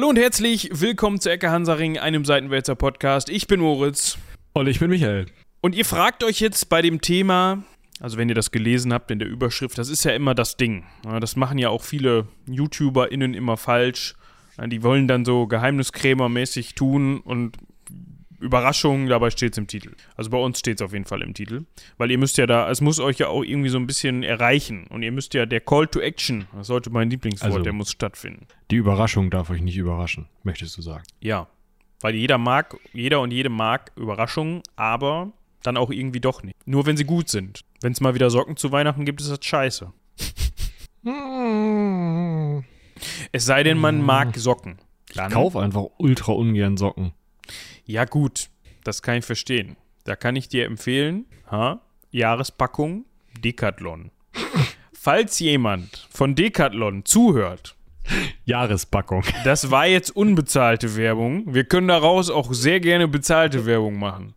Hallo und herzlich willkommen zu Ecke Hansaring, einem Seitenwälzer Podcast. Ich bin Moritz. Und ich bin Michael. Und ihr fragt euch jetzt bei dem Thema, also wenn ihr das gelesen habt in der Überschrift, das ist ja immer das Ding. Das machen ja auch viele YouTuberInnen immer falsch. Die wollen dann so Geheimniskrämermäßig tun und Überraschungen, dabei steht es im Titel. Also bei uns steht es auf jeden Fall im Titel. Weil ihr müsst ja da, es muss euch ja auch irgendwie so ein bisschen erreichen. Und ihr müsst ja, der Call to Action, das sollte mein Lieblingswort, Also- der muss stattfinden. Die Überraschung darf euch nicht überraschen, möchtest du sagen. Ja, weil jeder mag, jeder und jede mag Überraschungen, aber dann auch irgendwie doch nicht. Nur wenn sie gut sind. Wenn es mal wieder Socken zu Weihnachten gibt, ist das scheiße. Es sei denn, man mag Socken. Dann, Kauf einfach ultra ungern Socken. Ja gut, das kann ich verstehen. Da kann ich dir empfehlen, ha? Jahrespackung Decathlon. Falls jemand von Decathlon zuhört, Jahrespackung. das war jetzt unbezahlte Werbung. Wir können daraus auch sehr gerne bezahlte Werbung machen.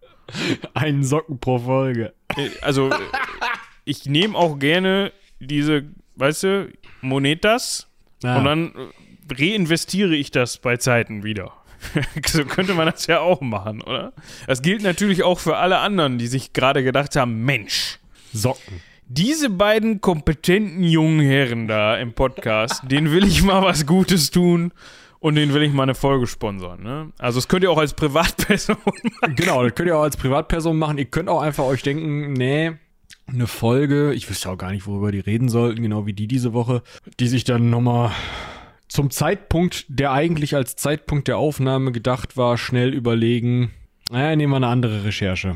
Einen Socken pro Folge. Äh, Also, äh, ich nehme auch gerne diese, weißt du, Monetas Ja. und dann äh, reinvestiere ich das bei Zeiten wieder. so könnte man das ja auch machen, oder? Das gilt natürlich auch für alle anderen, die sich gerade gedacht haben: Mensch, Socken. diese beiden kompetenten jungen Herren da im Podcast, denen will ich mal was Gutes tun und denen will ich mal eine Folge sponsern. Ne? Also, das könnt ihr auch als Privatperson Genau, das könnt ihr auch als Privatperson machen. Ihr könnt auch einfach euch denken, nee, eine Folge, ich wüsste auch gar nicht, worüber die reden sollten, genau wie die diese Woche, die sich dann nochmal zum Zeitpunkt, der eigentlich als Zeitpunkt der Aufnahme gedacht war, schnell überlegen. Naja, nehmen wir eine andere Recherche.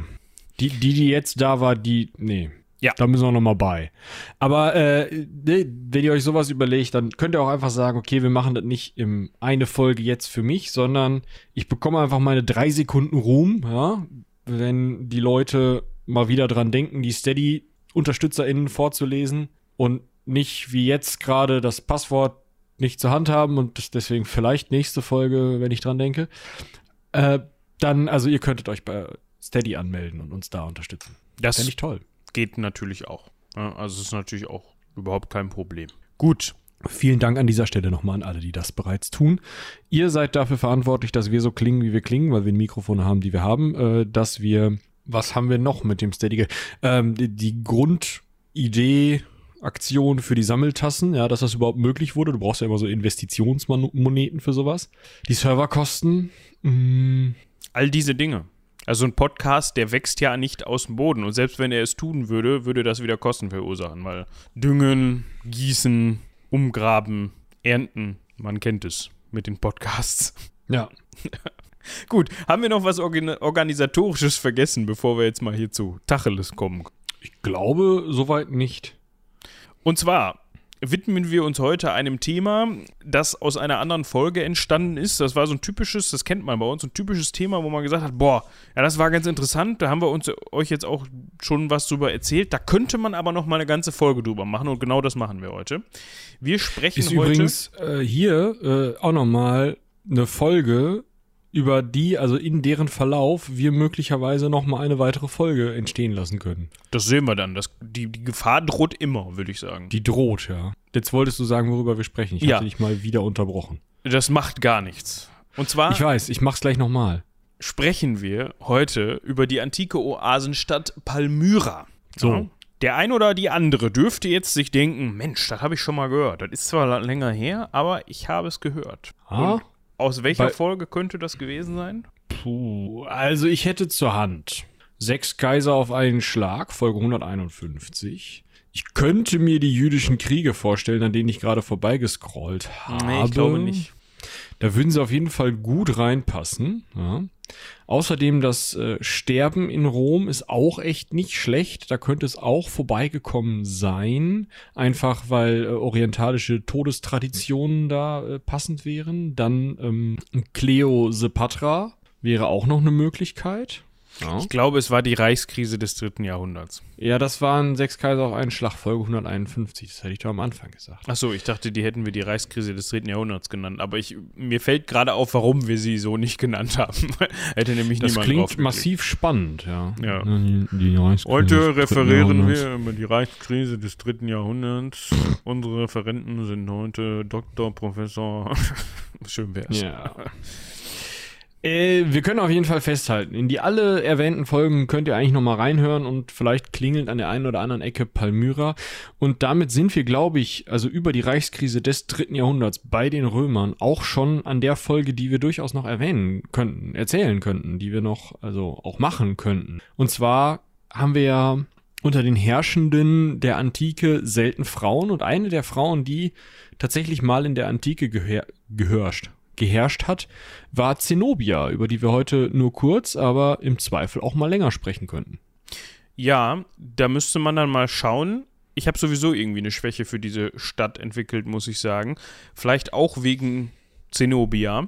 Die, die, die jetzt da war, die, nee. Ja. Da müssen wir nochmal bei. Aber äh, ne, wenn ihr euch sowas überlegt, dann könnt ihr auch einfach sagen, okay, wir machen das nicht in eine Folge jetzt für mich, sondern ich bekomme einfach meine drei Sekunden Ruhm, ja, wenn die Leute mal wieder dran denken, die Steady-UnterstützerInnen vorzulesen und nicht wie jetzt gerade das Passwort nicht zur Hand haben und deswegen vielleicht nächste Folge, wenn ich dran denke. Äh, dann, also ihr könntet euch bei Steady anmelden und uns da unterstützen. Das Fände ich toll. geht natürlich auch. Also es ist natürlich auch überhaupt kein Problem. Gut. Vielen Dank an dieser Stelle nochmal an alle, die das bereits tun. Ihr seid dafür verantwortlich, dass wir so klingen, wie wir klingen, weil wir Mikrofone haben, die wir haben, äh, dass wir, was haben wir noch mit dem Steady? Ähm, die, die Grundidee, Aktion für die Sammeltassen, ja, dass das überhaupt möglich wurde. Du brauchst ja immer so Investitionsmoneten für sowas. Die Serverkosten, mh, All diese Dinge. Also ein Podcast, der wächst ja nicht aus dem Boden. Und selbst wenn er es tun würde, würde das wieder Kosten verursachen. Weil Düngen, Gießen, Umgraben, Ernten, man kennt es mit den Podcasts. ja. Gut, haben wir noch was Organ Organisatorisches vergessen, bevor wir jetzt mal hier zu Tacheles kommen? Ich glaube soweit nicht. Und zwar widmen wir uns heute einem Thema, das aus einer anderen Folge entstanden ist. Das war so ein typisches, das kennt man bei uns, ein typisches Thema, wo man gesagt hat, boah, ja, das war ganz interessant, da haben wir uns euch jetzt auch schon was drüber erzählt. Da könnte man aber noch mal eine ganze Folge drüber machen und genau das machen wir heute. Wir sprechen Ist heute übrigens äh, hier äh, auch nochmal eine Folge, über die, also in deren Verlauf, wir möglicherweise nochmal eine weitere Folge entstehen lassen können. das sehen wir dann, das, die, die Gefahr droht immer, würde ich sagen. Die droht, ja. Jetzt wolltest du sagen, worüber wir sprechen. Ich Ja. hatte dich mal wieder unterbrochen. Das macht gar nichts. Und zwar Ich weiß, ich mach's gleich nochmal. sprechen wir heute über die antike Oasenstadt Palmyra. So. Ja? Der ein oder die andere dürfte jetzt sich denken, Mensch, das habe ich schon mal gehört. Das ist zwar länger her, aber ich habe es gehört. Ah? Und aus welcher Weil- Folge könnte das gewesen sein? Puh, also ich hätte zur Hand sechs Kaiser auf einen Schlag, Folge 151. Ich könnte mir die jüdischen Kriege vorstellen, an denen ich gerade vorbeigescrollt habe. Nee, ich glaube nicht. Da würden sie auf jeden Fall gut reinpassen. Ja. Außerdem das äh, Sterben in Rom ist auch echt nicht schlecht. Da könnte es auch vorbeigekommen sein. Einfach weil äh, orientalische Todestraditionen da äh, passend wären. Dann ähm, Cleopatra wäre auch noch eine Möglichkeit. Ja. Ich glaube, es war die Reichskrise des dritten Jahrhunderts. ja, das waren sechs Kaiser auf einen Schlag, Folge 151. Das hätte ich doch am Anfang gesagt. Achso, ich dachte, die hätten wir die Reichskrise des dritten Jahrhunderts genannt. Aber ich, mir fällt gerade auf, warum wir sie so nicht genannt haben. Hätte nämlich Das niemand klingt drauf geklickt. massiv spannend, ja. Ja. Die, die Reichskrise Heute referieren wir über die Reichskrise des dritten Jahrhunderts. Unsere Referenten sind heute Doktor, Professor. Schön wär's. Ja. Äh, wir können auf jeden Fall festhalten, in die alle erwähnten Folgen könnt ihr eigentlich nochmal reinhören und vielleicht klingelt an der einen oder anderen Ecke Palmyra. Und damit sind wir, glaube ich, also über die Reichskrise des dritten Jahrhunderts bei den Römern auch schon an der Folge, die wir durchaus noch erwähnen könnten, erzählen könnten, die wir noch, also auch machen könnten. Und zwar haben wir ja unter den Herrschenden der Antike selten Frauen und eine der Frauen, die tatsächlich mal in der Antike gehör geherrscht, geherrscht hat, war Zenobia, über die wir heute nur kurz, aber im Zweifel auch mal länger sprechen könnten. Ja, da müsste man dann mal schauen. Ich habe sowieso irgendwie eine Schwäche für diese Stadt entwickelt, muss ich sagen. Vielleicht auch wegen Zenobia.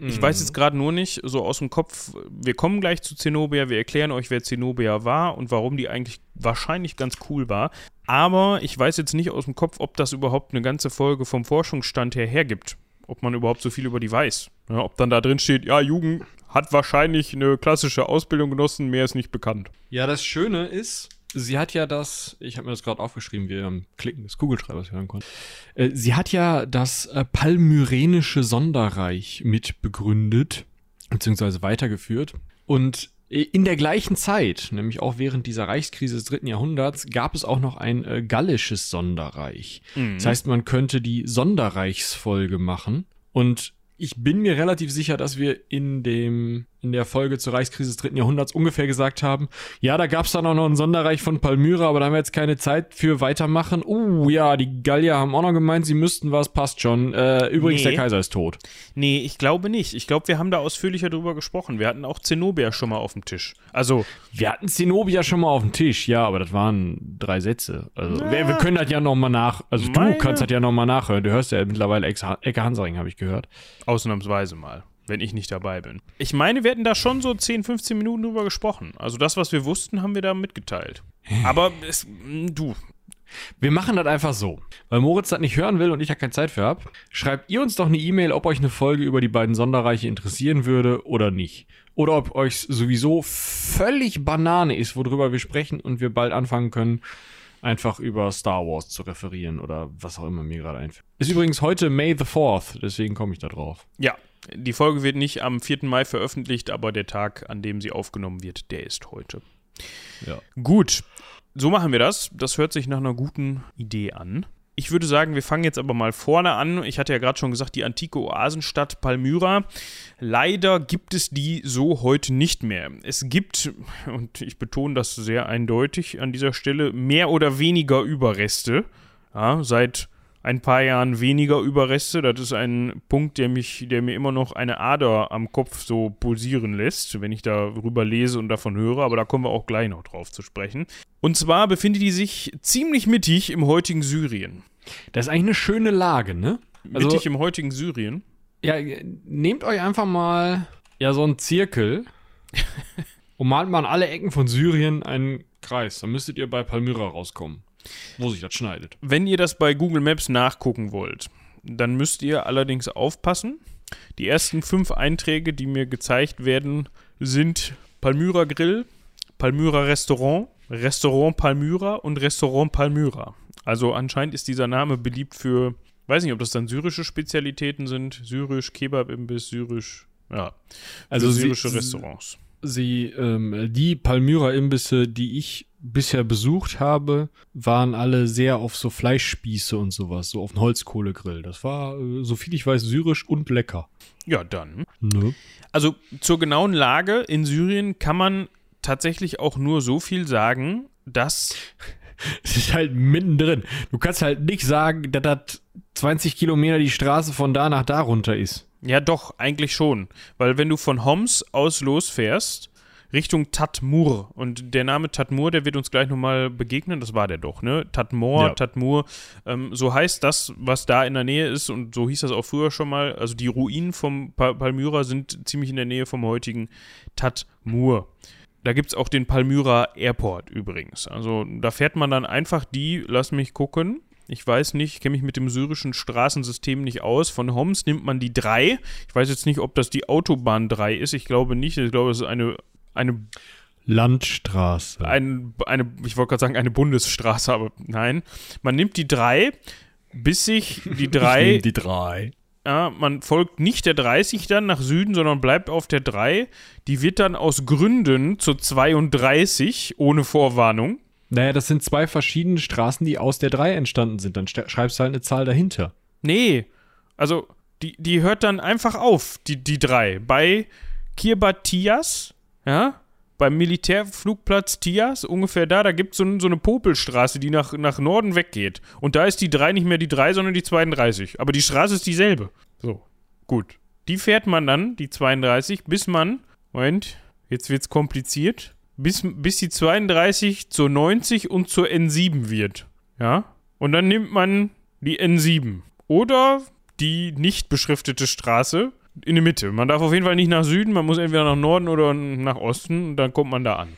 Ich weiß jetzt gerade nur nicht, so aus dem Kopf, wir kommen gleich zu Zenobia, wir erklären euch, wer Zenobia war und warum die eigentlich wahrscheinlich ganz cool war. Aber ich weiß jetzt nicht aus dem Kopf, ob das überhaupt eine ganze Folge vom Forschungsstand her hergibt. Ob man überhaupt so viel über die weiß. Ja, ob dann da drin steht, ja, Jugend hat wahrscheinlich eine klassische Ausbildung genossen, mehr ist nicht bekannt. Ja, das Schöne ist, sie hat ja das, ich habe mir das gerade aufgeschrieben, ihr am Klicken des Kugelschreibers hören konntet. Äh, sie hat ja das äh, Palmyrenische Sonderreich mit begründet, beziehungsweise weitergeführt. Und in der gleichen Zeit, nämlich auch während dieser Reichskrise des dritten Jahrhunderts, gab es auch noch ein äh, gallisches Sonderreich. Das heißt, man könnte die Sonderreichsfolge machen. Und ich bin mir relativ sicher, dass wir in dem in der Folge zur Reichskrise des dritten Jahrhunderts ungefähr gesagt haben, ja, da gab es dann auch noch ein Sonderreich von Palmyra, aber da haben wir jetzt keine Zeit für weitermachen. Uh, ja, die Gallier haben auch noch gemeint, sie müssten was, passt schon. Äh, übrigens, Nee. der Kaiser ist tot. Nee, ich glaube nicht. Ich glaube, wir haben da ausführlicher drüber gesprochen. Wir hatten auch Zenobia schon mal auf dem Tisch. Also, Wir hatten Zenobia schon mal auf dem Tisch, ja, aber das waren drei Sätze. Also, wir, wir können das ja noch mal nach, also du kannst das ja noch mal nachhören. Du hörst ja mittlerweile Ecke Hansaring, habe ich gehört. ausnahmsweise mal, wenn ich nicht dabei bin. Ich meine, wir hätten da schon so 10, 15 Minuten drüber gesprochen. Also das, was wir wussten, haben wir da mitgeteilt. Aber es, mh, du, Wir machen das einfach so. Weil Moritz das nicht hören will und ich ja keine Zeit für habe, schreibt ihr uns doch eine E-Mail, ob euch eine Folge über die beiden Sonderreiche interessieren würde oder nicht. Oder ob euch sowieso völlig Banane ist, worüber wir sprechen und wir bald anfangen können, einfach über Star Wars zu referieren oder was auch immer mir gerade einfällt. Ist übrigens heute May the 4th, deswegen komme ich da drauf. ja, die Folge wird nicht am 4. Mai veröffentlicht, aber der Tag, an dem sie aufgenommen wird, der ist heute. Ja. Gut, so machen wir das. Das hört sich nach einer guten Idee an. Ich würde sagen, wir fangen jetzt aber mal vorne an. Ich hatte ja gerade schon gesagt, die antike Oasenstadt Palmyra. Leider gibt es die so heute nicht mehr. Es gibt, und ich betone das sehr eindeutig an dieser Stelle, mehr oder weniger Überreste. Ja, seit ein paar Jahren weniger Überreste. Das ist ein Punkt, der mich, der mir immer noch eine Ader am Kopf so pulsieren lässt, wenn ich darüber lese und davon höre, aber da kommen wir auch gleich noch drauf zu sprechen. Und zwar befindet die sich ziemlich mittig im heutigen Syrien. Das ist eigentlich eine schöne Lage, ne? Also, mittig im heutigen Syrien. ja, nehmt euch einfach mal ja so einen Zirkel und malt mal an alle Ecken von Syrien einen Kreis. Dann müsstet ihr bei Palmyra rauskommen, wo sich das schneidet. Wenn ihr das bei Google Maps nachgucken wollt, dann müsst ihr allerdings aufpassen. Die ersten fünf Einträge, die mir gezeigt werden, sind Palmyra Grill, Palmyra Restaurant, Restaurant Palmyra und Restaurant Palmyra. Also anscheinend ist dieser Name beliebt für, weiß nicht, ob das dann syrische Spezialitäten sind, syrisch, Kebab-Imbiss, syrisch, ja, Also sie- syrische sie- Restaurants. Sie, ähm, die Palmyra-Imbisse, die ich bisher besucht habe, waren alle sehr auf so Fleischspieße und sowas, so auf einen Holzkohlegrill. Das war, äh, so viel ich weiß, syrisch und lecker. Ja, dann. Ne? Also zur genauen Lage in Syrien kann man tatsächlich auch nur so viel sagen, dass Es ist halt mittendrin. Du kannst halt nicht sagen, dass das 20 Kilometer die Straße von da nach da runter ist. Ja, doch, eigentlich schon. Weil wenn du von Homs aus losfährst, Richtung Tatmur, und der Name Tatmur, der wird uns gleich nochmal begegnen, das war der doch, ne? Tatmor, Ja. Tatmur, ähm, so heißt das, was da in der Nähe ist, und so hieß das auch früher schon mal. Also die Ruinen vom pa Palmyra sind ziemlich in der Nähe vom heutigen Tatmur. da gibt es auch den Palmyra Airport übrigens. Also da fährt man dann einfach die, lass mich gucken, ich weiß nicht, kenne mich mit dem syrischen Straßensystem nicht aus. Von Homs nimmt man die 3. Ich weiß jetzt nicht, ob das die Autobahn 3 ist. Ich glaube nicht. Ich glaube, es ist eine, eine Landstraße. Ein, eine, ich wollte gerade sagen, eine Bundesstraße, aber nein. Man nimmt die 3, bis sich die 3. die 3. Ja, man folgt nicht der 30 dann nach Süden, sondern bleibt auf der 3. Die wird dann aus Gründen zur 32 ohne Vorwarnung. Naja, das sind zwei verschiedene Straßen, die aus der 3 entstanden sind. Dann schreibst du halt eine Zahl dahinter. Nee, also die, die hört dann einfach auf, die, die 3. Bei Kirbatias, ja, beim Militärflugplatz Tias, ungefähr da, da gibt so es so eine Popelstraße, die nach, nach Norden weggeht. Und da ist die 3 nicht mehr die 3, sondern die 32. Aber die Straße ist dieselbe. So, gut. Die fährt man dann, die 32, bis man, Moment, jetzt wird's kompliziert, bis, bis die 32 zur 90 und zur N7 wird. Ja? Und dann nimmt man die N7. Oder die nicht beschriftete Straße in der Mitte. Man darf auf jeden Fall nicht nach Süden, man muss entweder nach Norden oder nach Osten und dann kommt man da an.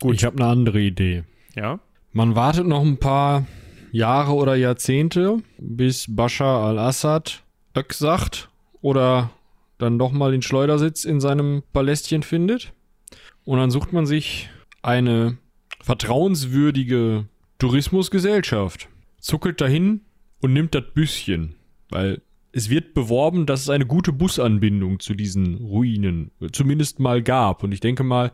Gut. Ich habe eine andere Idee. Ja. Man wartet noch ein paar Jahre oder Jahrzehnte, bis Bashar al-Assad Ök sagt oder dann doch mal den Schleudersitz in seinem Palästchen findet. Und dann sucht man sich eine vertrauenswürdige Tourismusgesellschaft, zuckelt dahin und nimmt das Büsschen. Weil es wird beworben, dass es eine gute Busanbindung zu diesen Ruinen zumindest mal gab. Und ich denke mal,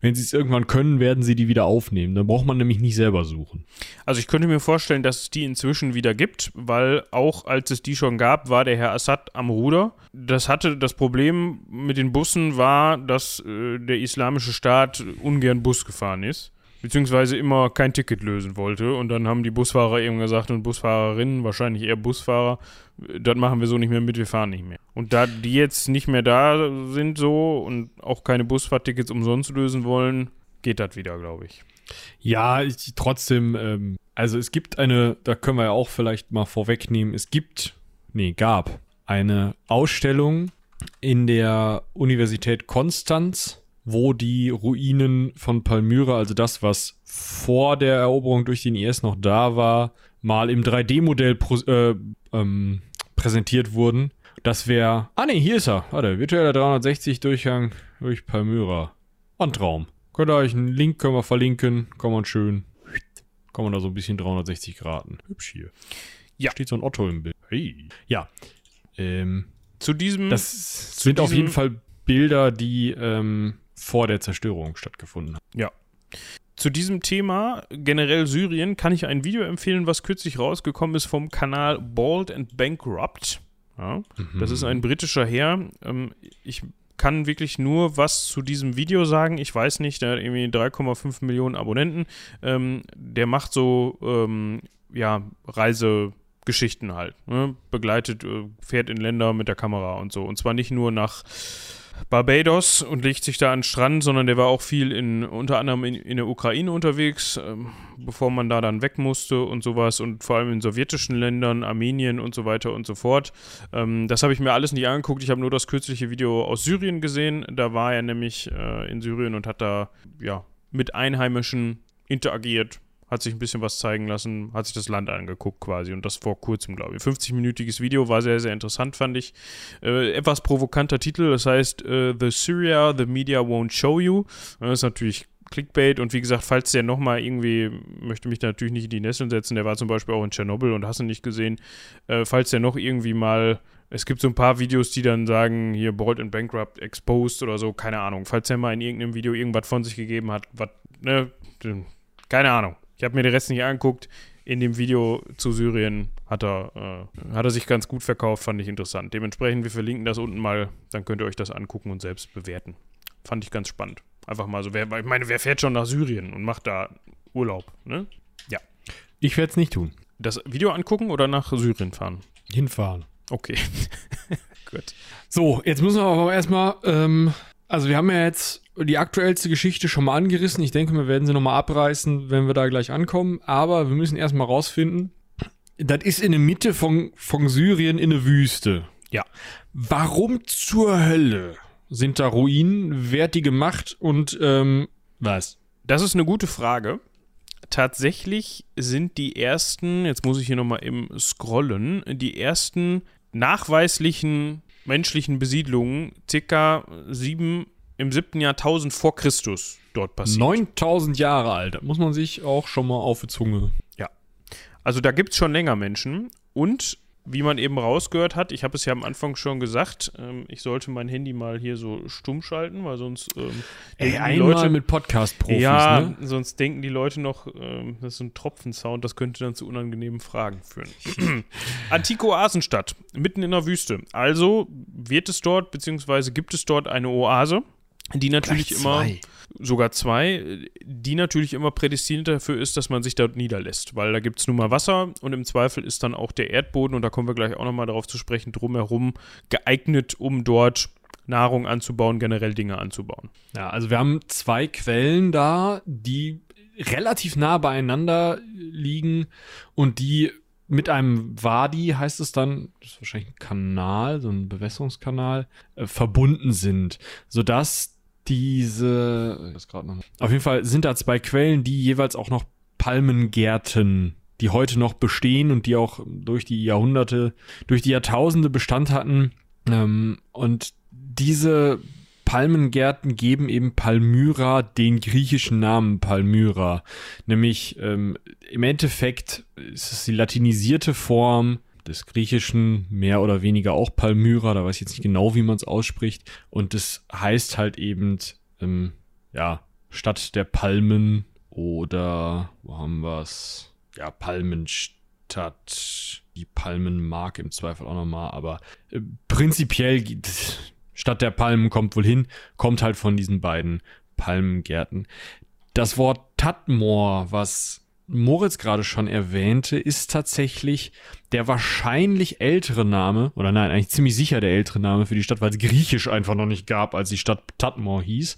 wenn sie es irgendwann können, werden sie die wieder aufnehmen. Dann braucht man nämlich nicht selber suchen. Also ich könnte mir vorstellen, dass es die inzwischen wieder gibt, weil auch als es die schon gab, war der Herr Assad am Ruder. Das hatte das Problem mit den Bussen war, dass äh, der islamische Staat ungern Bus gefahren ist beziehungsweise immer kein Ticket lösen wollte. Und dann haben die Busfahrer eben gesagt und Busfahrerinnen, wahrscheinlich eher Busfahrer, das machen wir so nicht mehr mit, wir fahren nicht mehr. Und da die jetzt nicht mehr da sind so und auch keine Busfahrtickets umsonst lösen wollen, geht das wieder, glaube ich. Ja, ich, trotzdem, ähm, also es gibt eine, da können wir ja auch vielleicht mal vorwegnehmen, es gibt, nee, gab eine Ausstellung in der Universität Konstanz wo die Ruinen von Palmyra, also das, was vor der Eroberung durch den IS noch da war, mal im 3D-Modell äh, ähm, präsentiert wurden. Das wäre. Ah ne, hier ist er. Warte, virtueller 360-Durchgang durch Palmyra. Ein Traum. Könnt ihr euch einen Link können wir verlinken. Kann man schön. Kann man da so ein bisschen 360 Grad. Hübsch hier. Ja. Steht so ein Otto im Bild. Hey. Ja. Ähm, zu diesem. Das sind diesem, auf jeden Fall Bilder, die ähm, vor der Zerstörung stattgefunden hat. Ja. Zu diesem Thema, generell Syrien, kann ich ein Video empfehlen, was kürzlich rausgekommen ist vom Kanal Bald and Bankrupt. Ja, mhm. Das ist ein britischer Herr. Ähm, ich kann wirklich nur was zu diesem Video sagen. Ich weiß nicht, der hat irgendwie 3,5 Millionen Abonnenten. Ähm, der macht so, ähm, ja, Reisegeschichten halt. Ne? Begleitet, äh, fährt in Länder mit der Kamera und so. Und zwar nicht nur nach Barbados und legt sich da an den Strand, sondern der war auch viel in, unter anderem in, in der Ukraine unterwegs, ähm, bevor man da dann weg musste und sowas und vor allem in sowjetischen Ländern, Armenien und so weiter und so fort. Ähm, das habe ich mir alles nicht angeguckt. Ich habe nur das kürzliche Video aus Syrien gesehen. Da war er nämlich äh, in Syrien und hat da ja mit Einheimischen interagiert, hat sich ein bisschen was zeigen lassen, hat sich das Land angeguckt quasi und das vor kurzem, glaube ich. 50-minütiges Video war sehr, sehr interessant, fand ich. Äh, etwas provokanter Titel, das heißt äh, The Syria, The Media Won't Show You. Das ist natürlich Clickbait und wie gesagt, falls der nochmal irgendwie, möchte mich natürlich nicht in die Nesseln setzen, der war zum Beispiel auch in Tschernobyl und hast du nicht gesehen, äh, falls der noch irgendwie mal es gibt so ein paar Videos, die dann sagen, hier Bold and Bankrupt exposed oder so, keine Ahnung. Falls er mal in irgendeinem Video irgendwas von sich gegeben hat, was, ne, keine Ahnung. Ich habe mir den Rest nicht angeguckt. In dem Video zu Syrien hat er, äh, hat er sich ganz gut verkauft, fand ich interessant. Dementsprechend, wir verlinken das unten mal, dann könnt ihr euch das angucken und selbst bewerten. Fand ich ganz spannend. Einfach mal so, wer, ich meine, wer fährt schon nach Syrien und macht da Urlaub, ne? Ja. Ich werde es nicht tun. Das Video angucken oder nach Syrien fahren? Hinfahren. Okay. Gut. So, jetzt müssen wir aber erstmal, ähm, also wir haben ja jetzt die aktuellste Geschichte schon mal angerissen. Ich denke, wir werden sie nochmal abreißen, wenn wir da gleich ankommen. Aber wir müssen erstmal rausfinden, das ist in der Mitte von, von Syrien in der Wüste. Ja. Warum zur Hölle Sind da Ruinen? Wer hat die gemacht? Und ähm, was? Das ist eine gute Frage. Tatsächlich sind die ersten, jetzt muss ich hier nochmal eben scrollen, die ersten nachweislichen menschlichen Besiedlungen circa sieben, im siebten Jahrtausend vor Christus dort passiert. 9000 Jahre alt. Das muss man sich auch schon mal auf die Zunge. Also da gibt es schon länger Menschen und wie man eben rausgehört hat, ich habe es ja am Anfang schon gesagt, ähm, ich sollte mein Handy mal hier so stumm schalten, weil sonst ähm, Ey, die einmal Leute, mit Podcast-Profis, ja, ne? sonst denken die Leute noch, ähm, das ist ein Tropfensound, das könnte dann zu unangenehmen Fragen führen. Antike Oasenstadt, mitten in der Wüste. Also wird es dort, beziehungsweise gibt es dort eine Oase, die natürlich immer, sogar zwei, die natürlich immer prädestiniert dafür ist, dass man sich dort niederlässt, weil da gibt es nun mal Wasser und im Zweifel ist dann auch der Erdboden, und da kommen wir gleich auch nochmal darauf zu sprechen, drumherum geeignet, um dort Nahrung anzubauen, generell Dinge anzubauen. Ja, also wir haben zwei Quellen da, die relativ nah beieinander liegen und die mit einem Wadi, heißt es dann, das ist wahrscheinlich ein Kanal, so ein Bewässerungskanal, äh, verbunden sind, sodass diese, noch, auf jeden Fall sind da zwei Quellen, die jeweils auch noch Palmengärten, die heute noch bestehen und die auch durch die Jahrhunderte, durch die Jahrtausende Bestand hatten. Ähm, und diese Palmengärten geben eben Palmyra den griechischen Namen Palmyra. Nämlich ähm, im Endeffekt ist es die latinisierte Form des Griechischen, mehr oder weniger auch Palmyra, da weiß ich jetzt nicht genau, wie man es ausspricht. Und das heißt halt eben, ähm, ja, Stadt der Palmen oder, wo haben wir es? Ja, Palmenstadt, die Palmenmark im Zweifel auch nochmal, aber äh, prinzipiell Stadt der Palmen kommt wohl hin, kommt halt von diesen beiden Palmengärten. Das Wort Tatmor, was Moritz gerade schon erwähnte, ist tatsächlich der wahrscheinlich ältere Name, oder nein, eigentlich ziemlich sicher der ältere Name für die Stadt, weil es griechisch einfach noch nicht gab, als die Stadt Tatmor hieß.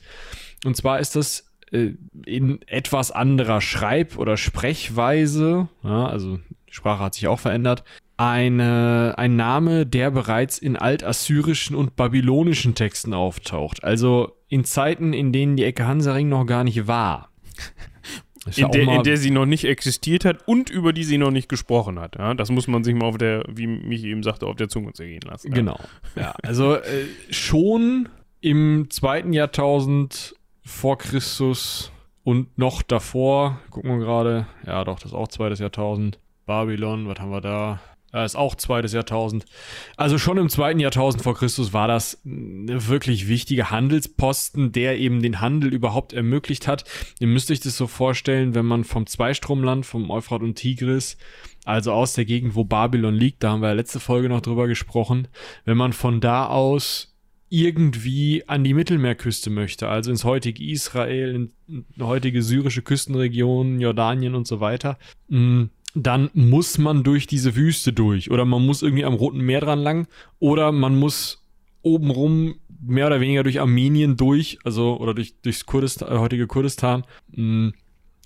Und zwar ist das äh, in etwas anderer Schreib- oder Sprechweise, ja, also die Sprache hat sich auch verändert, eine, ein Name, der bereits in altassyrischen und babylonischen Texten auftaucht. Also in Zeiten, in denen die Ecke Hansaring noch gar nicht war. In der, in der sie noch nicht existiert hat und über die sie noch nicht gesprochen hat. Ja? Das muss man sich mal auf der, wie mich eben sagte, auf der Zunge zergehen lassen. Ja. Genau. Ja, also äh, schon im zweiten Jahrtausend vor Christus und noch davor, gucken wir gerade, ja doch, das ist auch zweites Jahrtausend. Babylon, was haben wir da? Das ist auch zweites Jahrtausend. Also schon im zweiten Jahrtausend vor Christus war das eine wirklich wichtige Handelsposten, der eben den Handel überhaupt ermöglicht hat. Ihr müsst euch das so vorstellen, wenn man vom Zweistromland, vom Euphrat und Tigris, also aus der Gegend, wo Babylon liegt, da haben wir ja letzte Folge noch drüber gesprochen, wenn man von da aus irgendwie an die Mittelmeerküste möchte, also ins heutige Israel, in, in heutige syrische Küstenregion, Jordanien und so weiter, mh, dann muss man durch diese Wüste durch. Oder man muss irgendwie am Roten Meer dran lang. Oder man muss obenrum mehr oder weniger durch Armenien durch, also oder durch durchs Kurdistan, äh, heutige Kurdistan. Mh,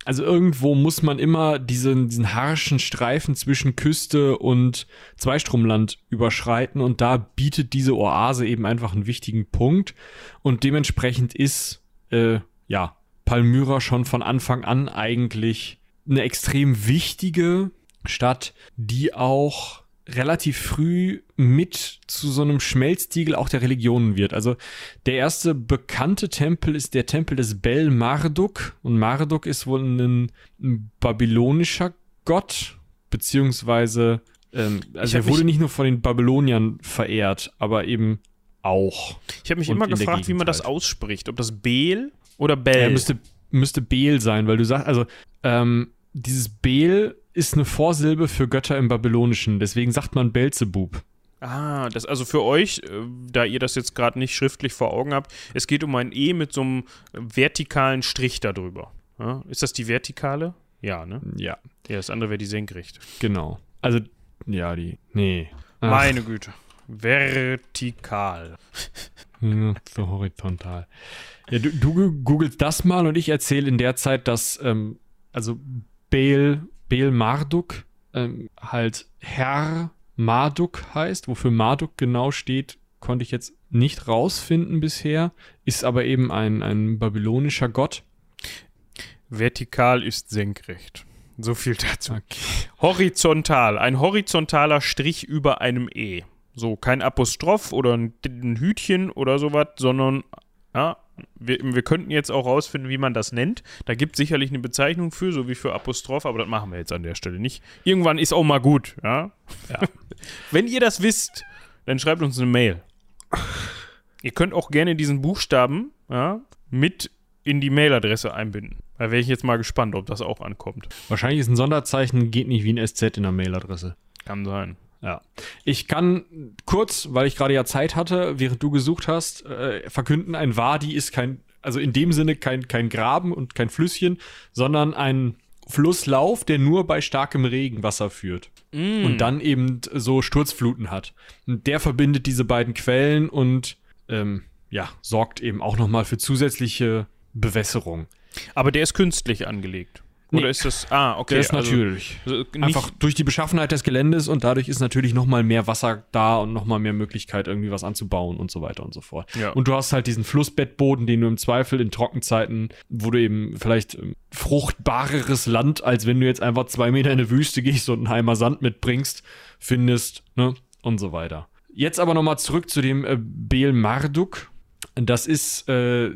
also irgendwo muss man immer diesen, diesen harschen Streifen zwischen Küste und Zweistromland überschreiten. Und da bietet diese Oase eben einfach einen wichtigen Punkt. Und dementsprechend ist äh, ja Palmyra schon von Anfang an eigentlich eine extrem wichtige Stadt, die auch relativ früh mit zu so einem Schmelztiegel auch der Religionen wird. Also der erste bekannte Tempel ist der Tempel des Bel Marduk und Marduk ist wohl ein, ein babylonischer Gott, beziehungsweise ähm, also er wurde nicht nur von den Babyloniern verehrt, aber eben auch. Ich habe mich immer gefragt, wie man das ausspricht. Ob das Bel oder Bel. Er müsste, müsste Bel sein, weil du sagst, also ähm, dieses Bel ist eine Vorsilbe für Götter im Babylonischen, deswegen sagt man Belzebub. Ah, das also für euch, äh, da ihr das jetzt gerade nicht schriftlich vor Augen habt, es geht um ein E mit so einem vertikalen Strich darüber. Ja? Ist das die vertikale? Ja, ne? Ja, Ja, das andere wäre die senkrecht. genau. Also, ja, die. Nee. Ach, Meine Güte. Vertikal. ja, so horizontal. Ja, du, du googelst das mal und ich erzähle in der Zeit, dass, ähm, also Bel, Bel Marduk ähm, halt Herr Marduk heißt. Wofür Marduk genau steht, konnte ich jetzt nicht rausfinden bisher, ist aber eben ein, ein babylonischer Gott. Vertikal ist senkrecht. So viel dazu. Okay. Horizontal. Ein horizontaler Strich über einem E. So, kein Apostroph oder ein, ein Hütchen oder sowas, sondern ja, wir, wir, könnten jetzt auch rausfinden, wie man das nennt. Da gibt es sicherlich eine Bezeichnung für, so wie für Apostroph, aber das machen wir jetzt an der Stelle nicht. Irgendwann ist auch mal gut, ja. ja. Wenn ihr das wisst, dann schreibt uns eine Mail. Ihr könnt auch gerne diesen Buchstaben ja, mit in die Mailadresse einbinden. Da wäre ich jetzt mal gespannt, ob das auch ankommt. Wahrscheinlich ist ein Sonderzeichen, geht nicht wie ein SZ in der Mailadresse. Kann sein. Ja. Ich kann kurz, weil ich gerade ja Zeit hatte, während du gesucht hast, äh, verkünden, ein Wadi ist kein, also in dem Sinne kein, kein Graben und kein Flüsschen, sondern ein Flusslauf, der nur bei starkem Regenwasser führt. Mm. Und dann eben so Sturzfluten hat. Und der verbindet diese beiden Quellen und ähm, ja, sorgt eben auch nochmal für zusätzliche Bewässerung. Aber der ist künstlich angelegt. Oder nee, ist das. Ah, okay. Der ist also, natürlich. Also einfach durch die Beschaffenheit des Geländes und dadurch ist natürlich nochmal mehr Wasser da und nochmal mehr Möglichkeit, irgendwie was anzubauen und so weiter und so fort. Ja. Und du hast halt diesen Flussbettboden, den du im Zweifel in Trockenzeiten, wo du eben vielleicht ähm, fruchtbareres Land, als wenn du jetzt einfach zwei Meter in eine Wüste gehst und einen Heimer Sand mitbringst, findest, ne? Und so weiter. Jetzt aber nochmal zurück zu dem äh, Bel Marduk. Das ist äh,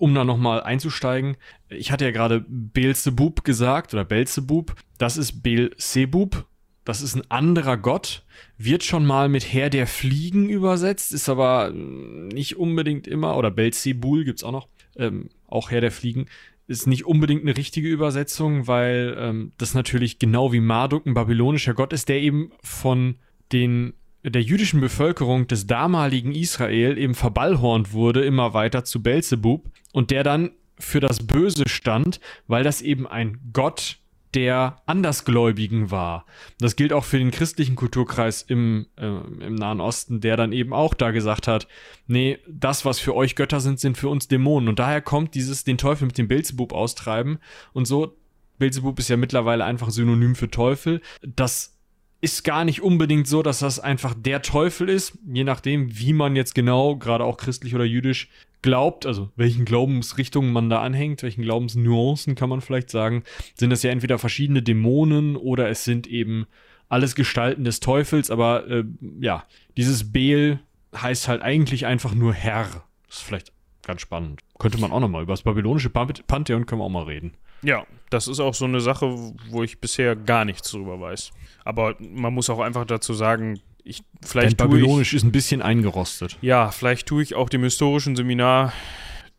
um da nochmal einzusteigen, ich hatte ja gerade Beelzebub gesagt oder Belzebub. Das ist Beelzebub. Das ist ein anderer Gott. Wird schon mal mit Herr der Fliegen übersetzt, ist aber nicht unbedingt immer, oder Belzebul gibt's auch noch, ähm, auch Herr der Fliegen, ist nicht unbedingt eine richtige Übersetzung, weil ähm, das natürlich genau wie Marduk ein babylonischer Gott ist, der eben von den der jüdischen Bevölkerung des damaligen Israel eben verballhornt wurde, immer weiter zu Belzebub und der dann für das Böse stand, weil das eben ein Gott der Andersgläubigen war. Das gilt auch für den christlichen Kulturkreis im, äh, im Nahen Osten, der dann eben auch da gesagt hat, nee, das, was für euch Götter sind, sind für uns Dämonen. Und daher kommt dieses den Teufel mit dem Belzebub austreiben. Und so, Belzebub ist ja mittlerweile einfach Synonym für Teufel. Das ist gar nicht unbedingt so, dass das einfach der Teufel ist, je nachdem, wie man jetzt genau, gerade auch christlich oder jüdisch, glaubt, also welchen Glaubensrichtungen man da anhängt, welchen Glaubensnuancen kann man vielleicht sagen, sind das ja entweder verschiedene Dämonen oder es sind eben alles Gestalten des Teufels, aber äh, ja, dieses Beel heißt halt eigentlich einfach nur Herr. Das ist vielleicht ganz spannend. Könnte man auch nochmal über das babylonische Pantheon können wir auch mal reden. Ja, das ist auch so eine Sache, wo ich bisher gar nichts drüber weiß. Aber man muss auch einfach dazu sagen, ich, vielleicht Dein Babylonisch ich, ist ein bisschen eingerostet. Ja, vielleicht tue ich auch dem historischen Seminar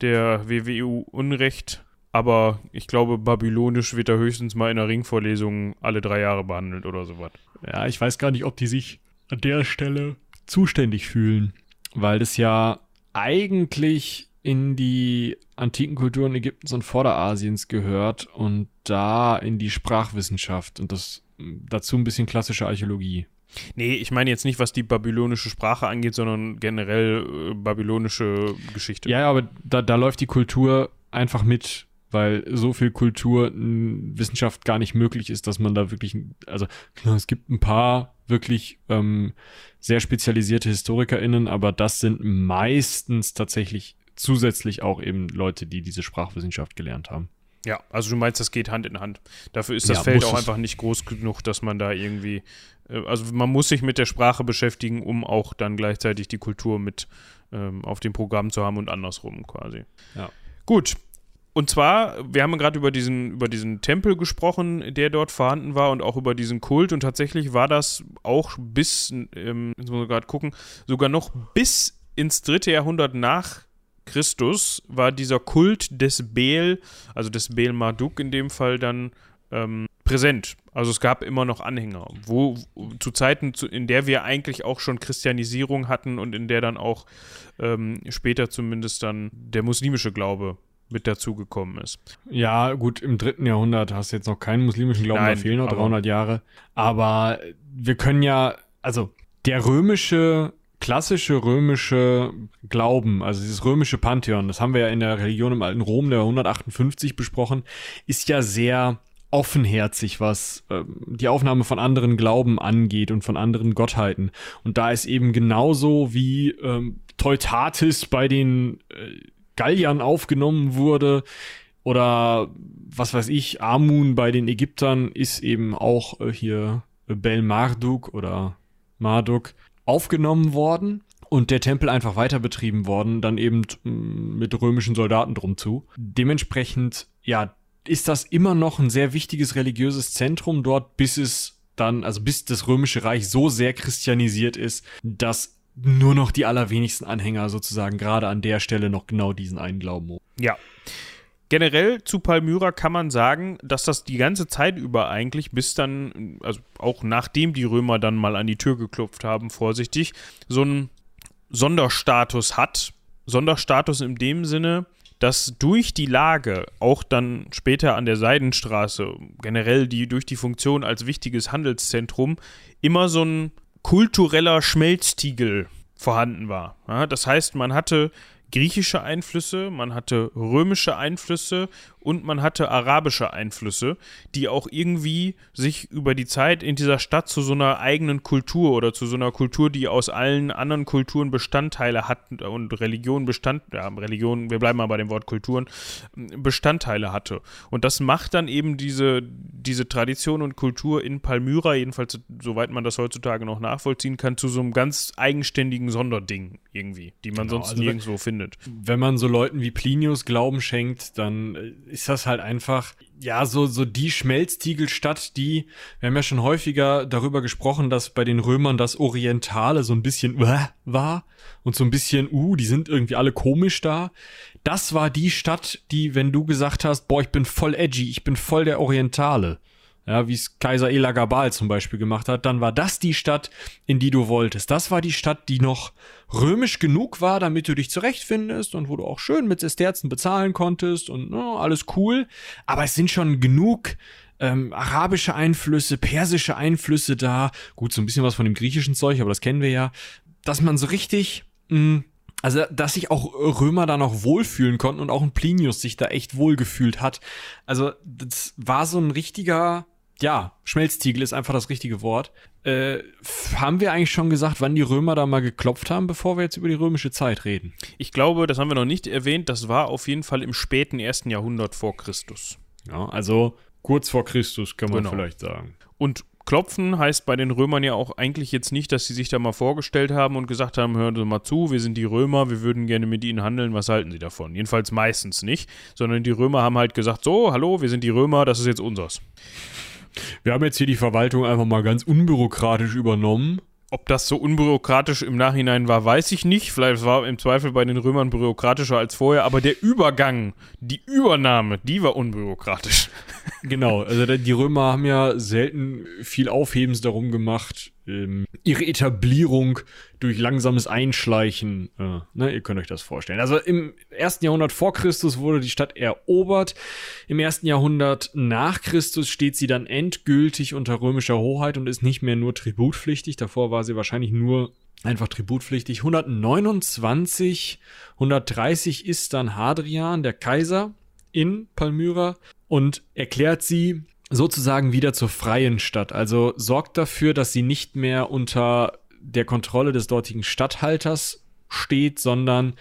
der WWU Unrecht, aber ich glaube, Babylonisch wird da höchstens mal in der Ringvorlesung alle drei Jahre behandelt oder sowas. Ja, ich weiß gar nicht, ob die sich an der Stelle zuständig fühlen, weil das ja eigentlich in die antiken Kulturen Ägyptens und Vorderasiens gehört und da in die Sprachwissenschaft und das dazu ein bisschen klassische Archäologie. Nee, ich meine jetzt nicht, was die babylonische Sprache angeht, sondern generell äh, babylonische Geschichte. Ja, aber da, da läuft die Kultur einfach mit, weil so viel Kultur Wissenschaft gar nicht möglich ist, dass man da wirklich, also klar, es gibt ein paar wirklich ähm, sehr spezialisierte HistorikerInnen, aber das sind meistens tatsächlich zusätzlich auch eben Leute, die diese Sprachwissenschaft gelernt haben. Ja, also du meinst, das geht Hand in Hand. Dafür ist das ja, Feld auch einfach nicht groß genug, dass man da irgendwie, äh, also man muss sich mit der Sprache beschäftigen, um auch dann gleichzeitig die Kultur mit ähm, auf dem Programm zu haben und andersrum quasi. Ja. Gut. Und zwar, wir haben gerade über diesen, über diesen Tempel gesprochen, der dort vorhanden war und auch über diesen Kult. Und tatsächlich war das auch bis, ähm, jetzt muss man gerade gucken, sogar noch bis ins dritte Jahrhundert nach Christus war dieser Kult des Bel, also des Bel Marduk in dem Fall dann ähm, präsent. Also es gab immer noch Anhänger, wo zu Zeiten, in der wir eigentlich auch schon Christianisierung hatten und in der dann auch ähm, später zumindest dann der muslimische Glaube mit dazugekommen ist. Ja, gut, im dritten Jahrhundert hast du jetzt noch keinen muslimischen Glauben, Nein, da fehlen noch 300 Jahre. Aber wir können ja, also der römische klassische römische Glauben, also dieses römische Pantheon, das haben wir ja in der Religion im alten Rom der 158 besprochen, ist ja sehr offenherzig, was ähm, die Aufnahme von anderen Glauben angeht und von anderen Gottheiten. Und da ist eben genauso wie ähm, Teutatis bei den äh, Galliern aufgenommen wurde, oder was weiß ich, Amun bei den Ägyptern ist eben auch äh, hier Bel Marduk oder Marduk aufgenommen worden und der Tempel einfach weiter betrieben worden, dann eben mm, mit römischen Soldaten drum zu. Dementsprechend, ja, ist das immer noch ein sehr wichtiges religiöses Zentrum dort, bis es dann, also bis das römische Reich so sehr christianisiert ist, dass nur noch die allerwenigsten Anhänger sozusagen gerade an der Stelle noch genau diesen einen Glauben. Ja. Generell zu Palmyra kann man sagen, dass das die ganze Zeit über eigentlich, bis dann, also auch nachdem die Römer dann mal an die Tür geklopft haben, vorsichtig, so einen Sonderstatus hat. Sonderstatus in dem Sinne, dass durch die Lage, auch dann später an der Seidenstraße, generell die durch die Funktion als wichtiges Handelszentrum, immer so ein kultureller Schmelztiegel vorhanden war. Ja, das heißt, man hatte griechische Einflüsse, man hatte römische Einflüsse und man hatte arabische Einflüsse, die auch irgendwie sich über die Zeit in dieser Stadt zu so einer eigenen Kultur oder zu so einer Kultur, die aus allen anderen Kulturen Bestandteile hat und Religion Bestand, ja, Religion, wir bleiben mal bei dem Wort Kulturen, Bestandteile hatte. Und das macht dann eben diese, diese Tradition und Kultur in Palmyra, jedenfalls soweit man das heutzutage noch nachvollziehen kann, zu so einem ganz eigenständigen Sonderding irgendwie, die man genau, sonst also nirgendwo findet. Wenn man so Leuten wie Plinius Glauben schenkt, dann äh, ist das halt einfach, ja, so, so die Schmelztiegelstadt, die, wir haben ja schon häufiger darüber gesprochen, dass bei den Römern das Orientale so ein bisschen uh, war und so ein bisschen, uh, die sind irgendwie alle komisch da. Das war die Stadt, die, wenn du gesagt hast, boah, ich bin voll edgy, ich bin voll der Orientale, ja, wie es Kaiser Elagabal zum Beispiel gemacht hat, dann war das die Stadt, in die du wolltest. Das war die Stadt, die noch römisch genug war, damit du dich zurechtfindest und wo du auch schön mit Sesterzen bezahlen konntest und no, alles cool. Aber es sind schon genug ähm, arabische Einflüsse, persische Einflüsse da. Gut, so ein bisschen was von dem griechischen Zeug, aber das kennen wir ja. Dass man so richtig mh, mm, also, dass sich auch Römer da noch wohlfühlen konnten und auch ein Plinius sich da echt wohlgefühlt hat. Also, das war so ein richtiger, ja, Schmelztiegel ist einfach das richtige Wort. Äh, haben wir eigentlich schon gesagt, wann die Römer da mal geklopft haben, bevor wir jetzt über die römische Zeit reden? Ich glaube, das haben wir noch nicht erwähnt, das war auf jeden Fall im späten ersten Jahrhundert vor Christus. Ja, also kurz vor Christus kann man genau. vielleicht sagen. Und Klopfen heißt bei den Römern ja auch eigentlich jetzt nicht, dass sie sich da mal vorgestellt haben und gesagt haben, hören Sie mal zu, wir sind die Römer, wir würden gerne mit Ihnen handeln, was halten Sie davon? Jedenfalls meistens nicht, sondern die Römer haben halt gesagt, so, hallo, wir sind die Römer, das ist jetzt unseres. Wir haben jetzt hier die Verwaltung einfach mal ganz unbürokratisch übernommen. Ob das so unbürokratisch im Nachhinein war, weiß ich nicht. Vielleicht war im Zweifel bei den Römern bürokratischer als vorher, aber der Übergang, die Übernahme, die war unbürokratisch. Genau, also die Römer haben ja selten viel Aufhebens darum gemacht, ähm, ihre Etablierung durch langsames Einschleichen, äh, ne, ihr könnt euch das vorstellen. Also im ersten Jahrhundert vor Christus wurde die Stadt erobert. Im ersten Jahrhundert nach Christus steht sie dann endgültig unter römischer Hoheit und ist nicht mehr nur tributpflichtig. Davor war sie wahrscheinlich nur einfach tributpflichtig. 129, 130 ist dann Hadrian, der Kaiser in Palmyra und erklärt sie sozusagen wieder zur freien Stadt. Also sorgt dafür, dass sie nicht mehr unter der Kontrolle des dortigen Statthalters steht, sondern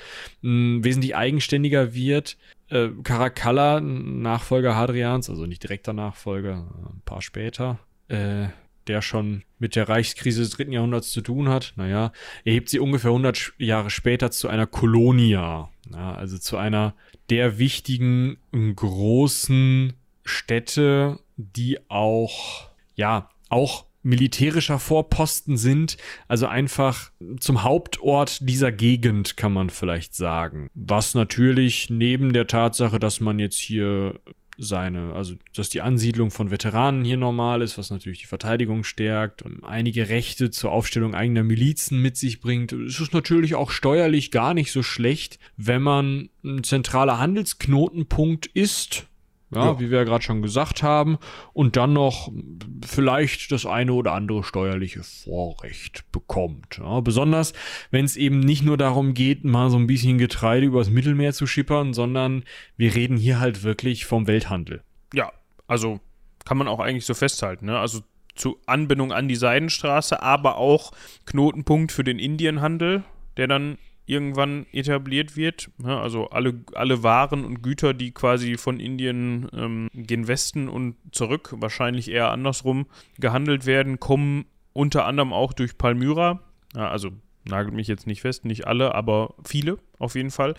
mh, wesentlich eigenständiger wird. Äh, Caracalla, Nachfolger Hadrians, also nicht direkter Nachfolger, ein paar später, äh, der schon mit der Reichskrise des dritten Jahrhunderts zu tun hat, naja, erhebt sie ungefähr 100 Jahre später zu einer Kolonia, ja, also zu einer der wichtigen großen Städte, die auch, ja, auch militärischer Vorposten sind, also einfach zum Hauptort dieser Gegend, kann man vielleicht sagen. Was natürlich neben der Tatsache, dass man jetzt hier seine, also dass die Ansiedlung von Veteranen hier normal ist, was natürlich die Verteidigung stärkt und einige Rechte zur Aufstellung eigener Milizen mit sich bringt. Es ist natürlich auch steuerlich gar nicht so schlecht, wenn man ein zentraler Handelsknotenpunkt ist, ja, ja, wie wir ja gerade schon gesagt haben, und dann noch vielleicht das eine oder andere steuerliche Vorrecht bekommt. Ja, besonders, wenn es eben nicht nur darum geht, mal so ein bisschen Getreide übers Mittelmeer zu schippern, sondern wir reden hier halt wirklich vom Welthandel. Ja, also kann man auch eigentlich so festhalten. Ne? Also zu Anbindung an die Seidenstraße, aber auch Knotenpunkt für den Indienhandel, der dann irgendwann etabliert wird. Ja, also alle, alle Waren und Güter, die quasi von Indien ähm, gen Westen und zurück, wahrscheinlich eher andersrum, gehandelt werden, kommen unter anderem auch durch Palmyra. Ja, also nagelt mich jetzt nicht fest, nicht alle, aber viele auf jeden Fall.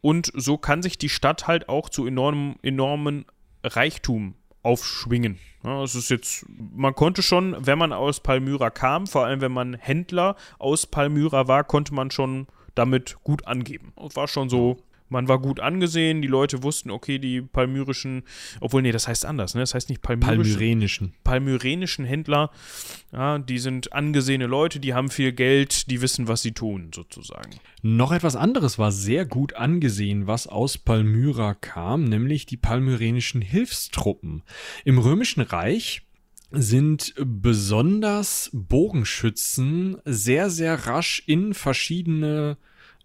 Und so kann sich die Stadt halt auch zu enormem, enormen Reichtum aufschwingen. Ja, es ist jetzt, man konnte schon, wenn man aus Palmyra kam, vor allem wenn man Händler aus Palmyra war, konnte man schon damit gut angeben. Es war schon so, man war gut angesehen, die Leute wussten, okay, die palmyrischen, obwohl, nee, das heißt anders, ne? Das heißt nicht palmyrischen. Palmyrenischen. Palmyrenischen Händler, ja, die sind angesehene Leute, die haben viel Geld, die wissen, was sie tun, sozusagen. Noch etwas anderes war sehr gut angesehen, was aus Palmyra kam, nämlich die palmyrenischen Hilfstruppen. Im Römischen Reich sind besonders Bogenschützen sehr, sehr rasch in verschiedene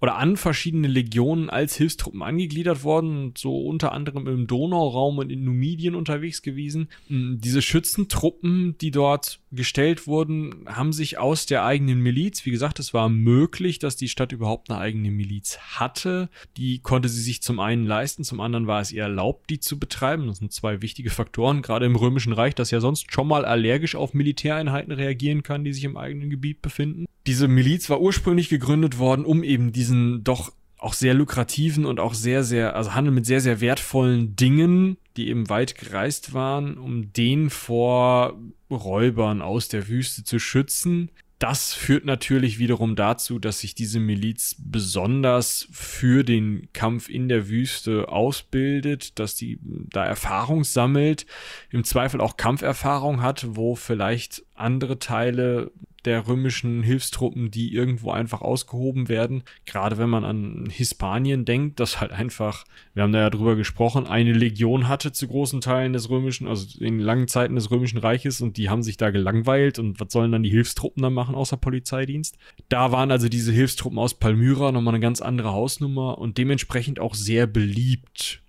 oder an verschiedene Legionen als Hilfstruppen angegliedert worden, so unter anderem im Donauraum und in Numidien unterwegs gewesen. Mm, diese Schützentruppen, die dort gestellt wurden, haben sich aus der eigenen Miliz, wie gesagt, es war möglich, dass die Stadt überhaupt eine eigene Miliz hatte. Die konnte sie sich zum einen leisten, zum anderen war es ihr erlaubt, die zu betreiben. Das sind zwei wichtige Faktoren, gerade im Römischen Reich, das ja sonst schon mal allergisch auf Militäreinheiten reagieren kann, die sich im eigenen Gebiet befinden. Diese Miliz war ursprünglich gegründet worden, um eben diesen doch auch sehr lukrativen und auch sehr, sehr, also Handel mit sehr, sehr wertvollen Dingen, die eben weit gereist waren, um den vor Räubern aus der Wüste zu schützen. Das führt natürlich wiederum dazu, dass sich diese Miliz besonders für den Kampf in der Wüste ausbildet, dass die da Erfahrung sammelt, im Zweifel auch Kampferfahrung hat, wo vielleicht andere Teile der römischen Hilfstruppen, die irgendwo einfach ausgehoben werden. Gerade wenn man an Hispanien denkt, das halt einfach, wir haben da ja drüber gesprochen, eine Legion hatte zu großen Teilen des römischen, also in langen Zeiten des römischen Reiches und die haben sich da gelangweilt und was sollen dann die Hilfstruppen dann machen außer Polizeidienst? Da waren also diese Hilfstruppen aus Palmyra nochmal eine ganz andere Hausnummer und dementsprechend auch sehr beliebt.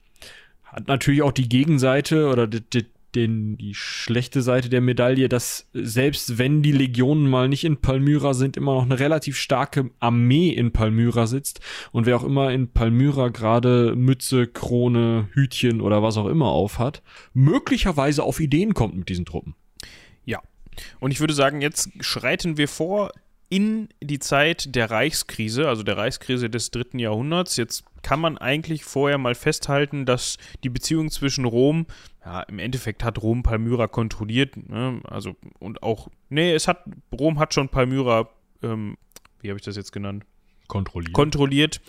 Hat natürlich auch die Gegenseite oder die, die, den, die schlechte Seite der Medaille, dass selbst wenn die Legionen mal nicht in Palmyra sind, immer noch eine relativ starke Armee in Palmyra sitzt und wer auch immer in Palmyra gerade Mütze, Krone, Hütchen oder was auch immer aufhat, möglicherweise auf Ideen kommt mit diesen Truppen. Ja. Und ich würde sagen, jetzt schreiten wir vor in die Zeit der Reichskrise, also der Reichskrise des dritten Jahrhunderts. Jetzt kann man eigentlich vorher mal festhalten, dass die Beziehung zwischen Rom, ja, im Endeffekt hat Rom Palmyra kontrolliert, ne? also und auch, nee, es hat, Rom hat schon Palmyra, ähm, wie habe ich das jetzt genannt? Kontrolliert. Kontrolliert.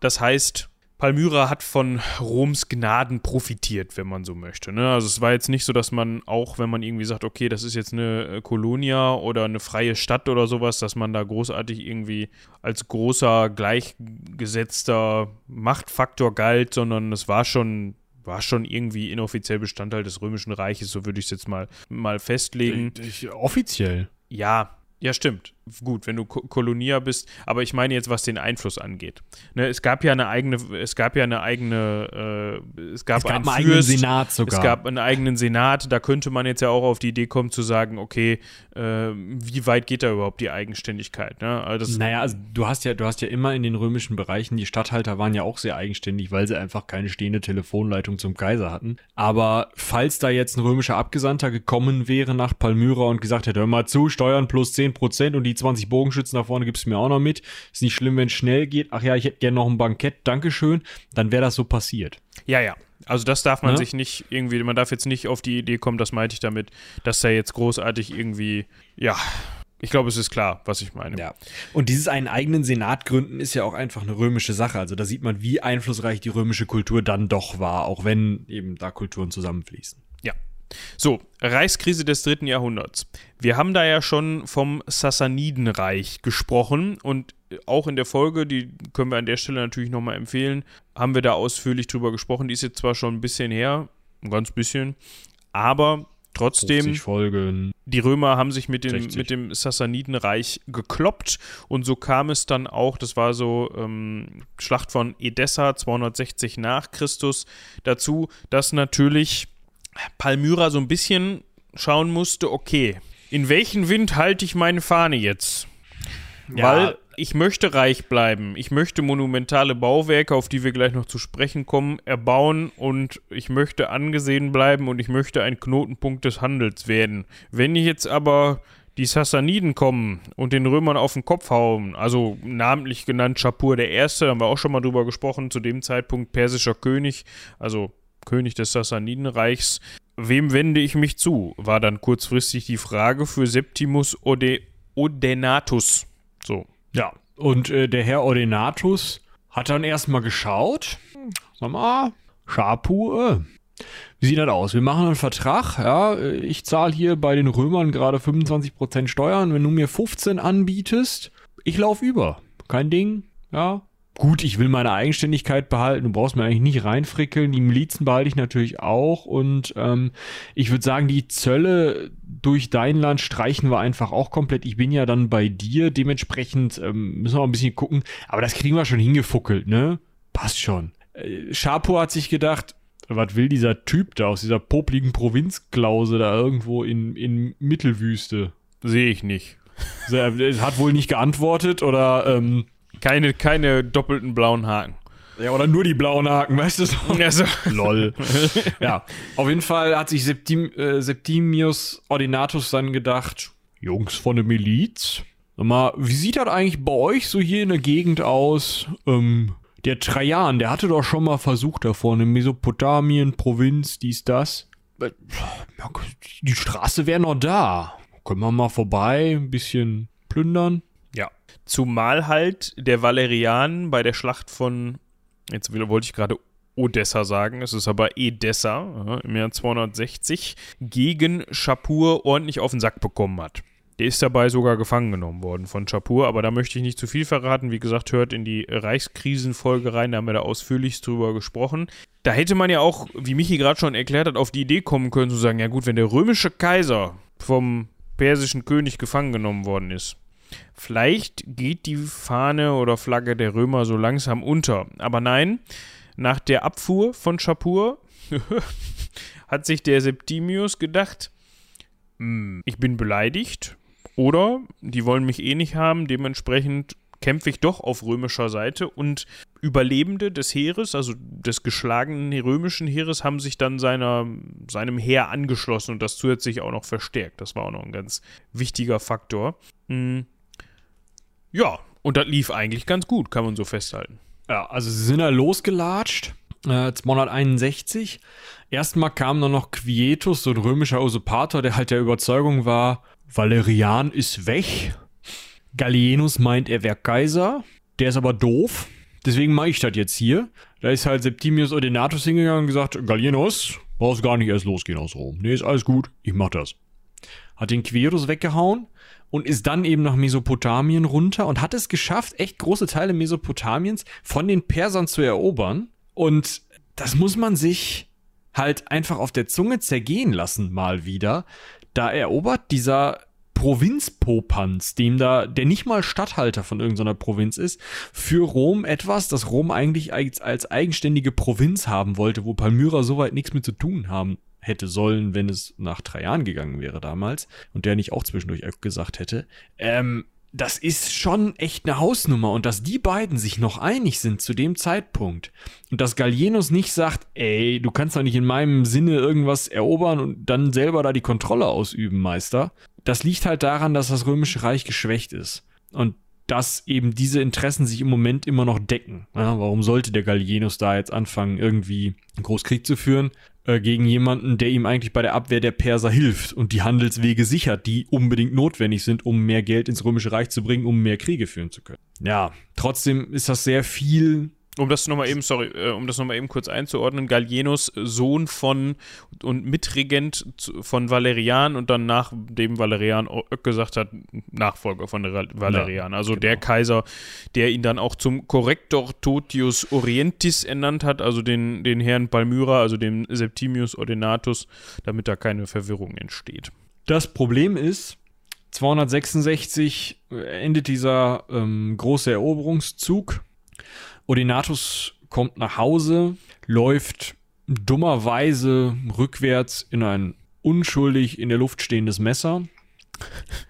Das heißt, Palmyra hat von Roms Gnaden profitiert, wenn man so möchte. Ne? Also es war jetzt nicht so, dass man auch, wenn man irgendwie sagt, okay, das ist jetzt eine äh, Kolonia oder eine freie Stadt oder sowas, dass man da großartig irgendwie als großer, gleichgesetzter Machtfaktor galt, sondern es war schon war schon irgendwie inoffiziell Bestandteil des Römischen Reiches, so würde ich es jetzt mal, mal festlegen. Offiziell. Ja, ja, stimmt. Gut, wenn du Ko Kolonia bist, aber ich meine jetzt, was den Einfluss angeht. Ne, es gab ja eine eigene, es gab ja eine eigene, äh, es gab, es gab einen, einen eigenen Senat sogar. Es gab einen eigenen Senat, da könnte man jetzt ja auch auf die Idee kommen zu sagen, okay, äh, wie weit geht da überhaupt die Eigenständigkeit? Ne? Also naja, also du hast ja, du hast ja immer in den römischen Bereichen, die Statthalter waren ja auch sehr eigenständig, weil sie einfach keine stehende Telefonleitung zum Kaiser hatten. Aber falls da jetzt ein römischer Abgesandter gekommen wäre nach Palmyra und gesagt hätte, hör mal zu, Steuern plus 10% und die 20 Bogenschützen da vorne gibst du mir auch noch mit. Ist nicht schlimm, wenn es schnell geht. Ach ja, ich hätte gerne noch ein Bankett, Dankeschön. Dann wäre das so passiert. Ja, ja. Also das darf man ja? sich nicht irgendwie, man darf jetzt nicht auf die Idee kommen, das meinte ich damit, dass er jetzt großartig irgendwie, ja, ich glaube, es ist klar, was ich meine. Ja. Und dieses einen eigenen Senat gründen ist ja auch einfach eine römische Sache. Also da sieht man, wie einflussreich die römische Kultur dann doch war, auch wenn eben da Kulturen zusammenfließen. So, Reichskrise des dritten Jahrhunderts. Wir haben da ja schon vom Sassanidenreich gesprochen und auch in der Folge, die können wir an der Stelle natürlich nochmal empfehlen, haben wir da ausführlich drüber gesprochen. Die ist jetzt zwar schon ein bisschen her, ein ganz bisschen, aber trotzdem, die Römer haben sich mit dem, mit dem Sassanidenreich gekloppt und so kam es dann auch, das war so ähm, Schlacht von Edessa 260 nach Christus, dazu, dass natürlich Palmyra so ein bisschen schauen musste, okay, in welchen Wind halte ich meine Fahne jetzt? Ja. Weil ich möchte reich bleiben. Ich möchte monumentale Bauwerke, auf die wir gleich noch zu sprechen kommen, erbauen und ich möchte angesehen bleiben und ich möchte ein Knotenpunkt des Handels werden. Wenn ich jetzt aber die Sassaniden kommen und den Römern auf den Kopf hauen, also namentlich genannt Schapur der Erste, da haben wir auch schon mal drüber gesprochen, zu dem Zeitpunkt persischer König, also König des Sassanidenreichs. Wem wende ich mich zu? War dann kurzfristig die Frage für Septimus Ode Odenatus. So. Ja, und äh, der Herr Ordinatus hat dann erstmal geschaut. Sag mal, Schapur, wie sieht das aus? Wir machen einen Vertrag, ja, ich zahle hier bei den Römern gerade 25% Steuern, wenn du mir 15 anbietest, ich lauf über. Kein Ding, ja. Gut, ich will meine Eigenständigkeit behalten, du brauchst mir eigentlich nicht reinfrickeln, die Milizen behalte ich natürlich auch und ähm, ich würde sagen, die Zölle durch dein Land streichen wir einfach auch komplett. Ich bin ja dann bei dir, dementsprechend ähm, müssen wir mal ein bisschen gucken, aber das kriegen wir schon hingefuckelt, ne? Passt schon. Äh, Schapur hat sich gedacht, was will dieser Typ da aus dieser popligen Provinzklause da irgendwo in, in Mittelwüste? Sehe ich nicht. Er hat wohl nicht geantwortet oder, ähm, Keine, keine doppelten blauen Haken. ja, oder nur die blauen Haken, weißt du so? Also, Lol. ja, auf jeden Fall hat sich Septim, äh, Septimius Ordinatus dann gedacht, Jungs von der Miliz, sag mal, wie sieht das eigentlich bei euch so hier in der Gegend aus? Ähm, der Trajan, der hatte doch schon mal versucht da vorne, Mesopotamien, Provinz, dies, das. Äh, Die Straße wäre noch da. Können wir mal vorbei, ein bisschen plündern? Zumal halt der Valerian bei der Schlacht von, jetzt wollte ich gerade Odessa sagen, es ist aber Edessa im Jahr 260, gegen Schapur ordentlich auf den Sack bekommen hat. Der ist dabei sogar gefangen genommen worden von Schapur, aber da möchte ich nicht zu viel verraten. Wie gesagt, hört in die Reichskrisenfolge rein, da haben wir da ausführlich drüber gesprochen. Da hätte man ja auch, wie Michi gerade schon erklärt hat, auf die Idee kommen können zu sagen, ja gut, wenn der römische Kaiser vom persischen König gefangen genommen worden ist, Vielleicht geht die Fahne oder Flagge der Römer so langsam unter. Aber nein, nach der Abfuhr von Schapur hat sich der Septimius gedacht, "Hm, ich bin beleidigt oder die wollen mich eh nicht haben, dementsprechend kämpfe ich doch auf römischer Seite und Überlebende des Heeres, also des geschlagenen römischen Heeres, haben sich dann seiner, seinem Heer angeschlossen und das zusätzlich auch noch verstärkt. Das war auch noch ein ganz wichtiger Faktor. Ja, und das lief eigentlich ganz gut, kann man so festhalten. Ja, also sie sind da losgelatscht, äh, 261. Erstmal kam dann noch Quietus, so ein römischer Usurpator, der halt der Überzeugung war, Valerian ist weg. Gallienus meint, er wäre Kaiser. Der ist aber doof. Deswegen mache ich das jetzt hier. Da ist halt Septimius Odenatus hingegangen und gesagt, Gallienus, brauchst gar nicht erst losgehen aus Rom. Nee, ist alles gut, ich mach das. Hat den Quirus weggehauen und ist dann eben nach Mesopotamien runter und hat es geschafft, echt große Teile Mesopotamiens von den Persern zu erobern. Und das muss man sich halt einfach auf der Zunge zergehen lassen, mal wieder. Da erobert dieser Provinzpopanz, dem da, der nicht mal Statthalter von irgendeiner Provinz ist, für Rom etwas, das Rom eigentlich als, als eigenständige Provinz haben wollte, wo Palmyra soweit nichts mit zu tun haben hätte sollen, wenn es nach Trajan gegangen wäre damals und der nicht auch zwischendurch gesagt hätte. Ähm, das ist schon echt eine Hausnummer und dass die beiden sich noch einig sind zu dem Zeitpunkt und dass Gallienus nicht sagt, ey, du kannst doch nicht in meinem Sinne irgendwas erobern und dann selber da die Kontrolle ausüben, Meister. Das liegt halt daran, dass das römische Reich geschwächt ist und dass eben diese Interessen sich im Moment immer noch decken. Ja, warum sollte der Gallienus da jetzt anfangen, irgendwie einen Großkrieg zu führen? Äh, gegen jemanden, der ihm eigentlich bei der Abwehr der Perser hilft und die Handelswege sichert, die unbedingt notwendig sind, um mehr Geld ins Römische Reich zu bringen, um mehr Kriege führen zu können. Ja, trotzdem ist das sehr viel. Um das nochmal eben, sorry, äh, um das nochmal eben kurz einzuordnen, Gallienus, Sohn von und Mitregent von Valerian und dann nachdem Valerian o- gesagt hat, Nachfolger von Valerian. also der Kaiser, der ihn dann auch zum Korrektor Totius Orientis ernannt hat, also den, den Herrn Palmyra, also dem Septimius Odenatus, damit da keine Verwirrung entsteht. Das Problem ist, 266 endet dieser ähm, große Eroberungszug. Odenatus kommt nach Hause, läuft dummerweise rückwärts in ein unschuldig in der Luft stehendes Messer.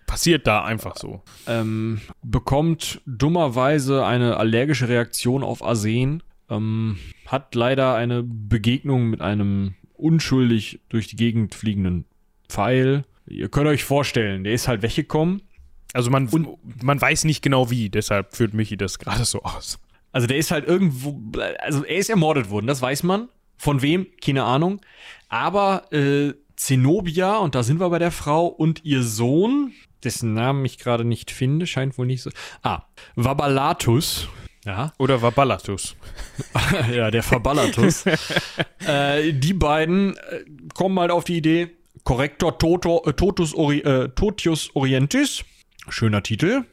Passiert da einfach so. Ähm, bekommt dummerweise eine allergische Reaktion auf Arsen. Ähm, hat leider eine Begegnung mit einem unschuldig durch die Gegend fliegenden Pfeil. Ihr könnt euch vorstellen, der ist halt weggekommen. Also man, man weiß nicht genau wie, deshalb führt Michi das gerade so aus. Also der ist halt irgendwo, also er ist ermordet worden, das weiß man. Von wem? Keine Ahnung. Aber äh, Zenobia, und da sind wir bei der Frau, und ihr Sohn, dessen Namen ich gerade nicht finde, scheint wohl nicht so. Ah, Vabalatus. Ja. Oder Vaballatus. ja, der Vaballatus. äh, die beiden äh, kommen halt auf die Idee, Korrektor Toto, äh, Totus Ori, äh, Totius Orientis. Schöner Titel.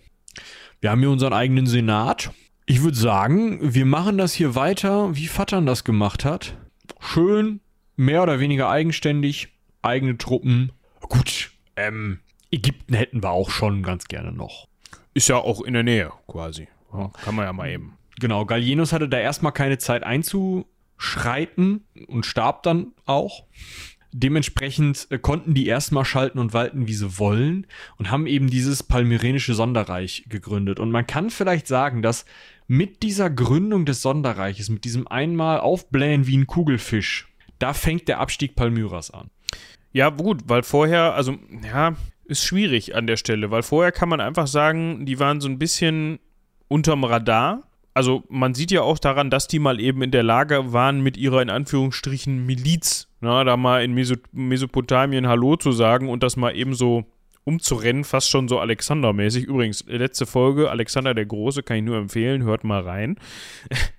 Wir haben hier unseren eigenen Senat. Ich würde sagen, wir machen das hier weiter, wie Vattern das gemacht hat. Schön, mehr oder weniger eigenständig, eigene Truppen. Gut, ähm, Ägypten hätten wir auch schon ganz gerne noch. Ist ja auch in der Nähe quasi. Ja, kann man ja mal eben. Genau, Gallienus hatte da erstmal keine Zeit einzuschreiten und starb dann auch. Dementsprechend äh, konnten die erstmal schalten und walten, wie sie wollen und haben eben dieses palmyrenische Sonderreich gegründet. Und man kann vielleicht sagen, dass mit dieser Gründung des Sonderreiches, mit diesem einmal Aufblähen wie ein Kugelfisch, da fängt der Abstieg Palmyras an. Ja, gut, weil vorher, also, ja, ist schwierig an der Stelle, weil vorher kann man einfach sagen, die waren so ein bisschen unterm Radar. Also man sieht ja auch daran, dass die mal eben in der Lage waren, mit ihrer in Anführungsstrichen Miliz, na, da mal in Meso Mesopotamien Hallo zu sagen und das mal eben so umzurennen, fast schon so Alexander-mäßig. Übrigens, letzte Folge, Alexander der Große, kann ich nur empfehlen, hört mal rein.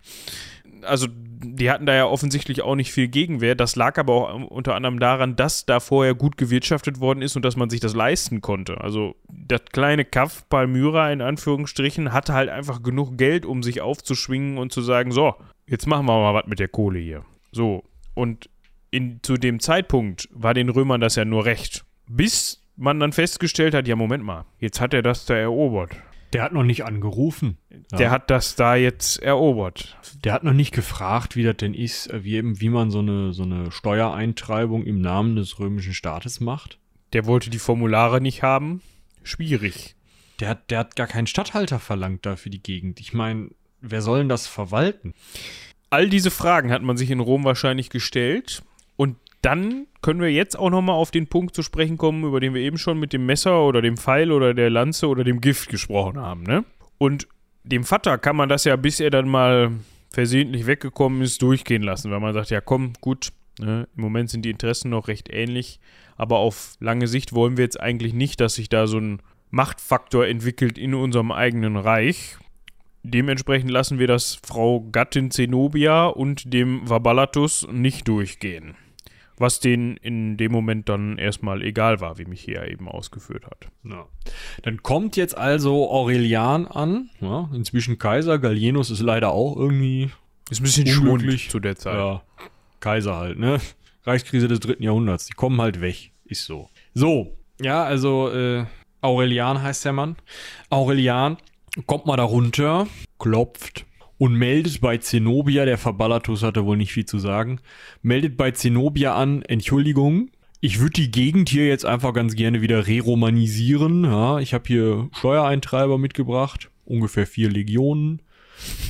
also die hatten da ja offensichtlich auch nicht viel Gegenwehr. Das lag aber auch unter anderem daran, dass da vorher gut gewirtschaftet worden ist und dass man sich das leisten konnte. Also das kleine Kaff Palmyra in Anführungsstrichen hatte halt einfach genug Geld, um sich aufzuschwingen und zu sagen, so, jetzt machen wir mal was mit der Kohle hier. So, und in, zu dem Zeitpunkt war den Römern das ja nur recht. Bis man dann festgestellt hat, ja, Moment mal, jetzt hat er das da erobert. Der hat noch nicht angerufen. Der ja. hat das da jetzt erobert. Der hat noch nicht gefragt, wie das denn ist, wie eben, wie man so eine, so eine Steuereintreibung im Namen des römischen Staates macht. Der wollte die Formulare nicht haben. Schwierig. Der hat, der hat gar keinen Statthalter verlangt da für die Gegend. Ich meine, wer soll denn das verwalten? All diese Fragen hat man sich in Rom wahrscheinlich gestellt. Und dann können wir jetzt auch nochmal auf den Punkt zu sprechen kommen, über den wir eben schon mit dem Messer oder dem Pfeil oder der Lanze oder dem Gift gesprochen haben, ne? Und dem Vater kann man das ja, bis er dann mal versehentlich weggekommen ist, durchgehen lassen, weil man sagt, ja komm, gut, ne? im Moment sind die Interessen noch recht ähnlich, aber auf lange Sicht wollen wir jetzt eigentlich nicht, dass sich da so ein Machtfaktor entwickelt in unserem eigenen Reich. Dementsprechend lassen wir das Frau Gattin Zenobia und dem Vaballatus nicht durchgehen was denen in dem Moment dann erstmal egal war, wie mich hier eben ausgeführt hat. Ja. Dann kommt jetzt also Aurelian an, ja, inzwischen Kaiser, Gallienus ist leider auch irgendwie ist ein bisschen schwundlich zu der Zeit. Ja, Kaiser halt, ne? Reichskrise des dritten Jahrhunderts, die kommen halt weg, ist so. So, ja, also äh, Aurelian heißt der Mann. Aurelian kommt mal da runter, klopft, und meldet bei Zenobia, der Verballatus hatte wohl nicht viel zu sagen, meldet bei Zenobia an, Entschuldigung, ich würde die Gegend hier jetzt einfach ganz gerne wieder re-romanisieren. Ja, ich habe hier Steuereintreiber mitgebracht, ungefähr vier Legionen.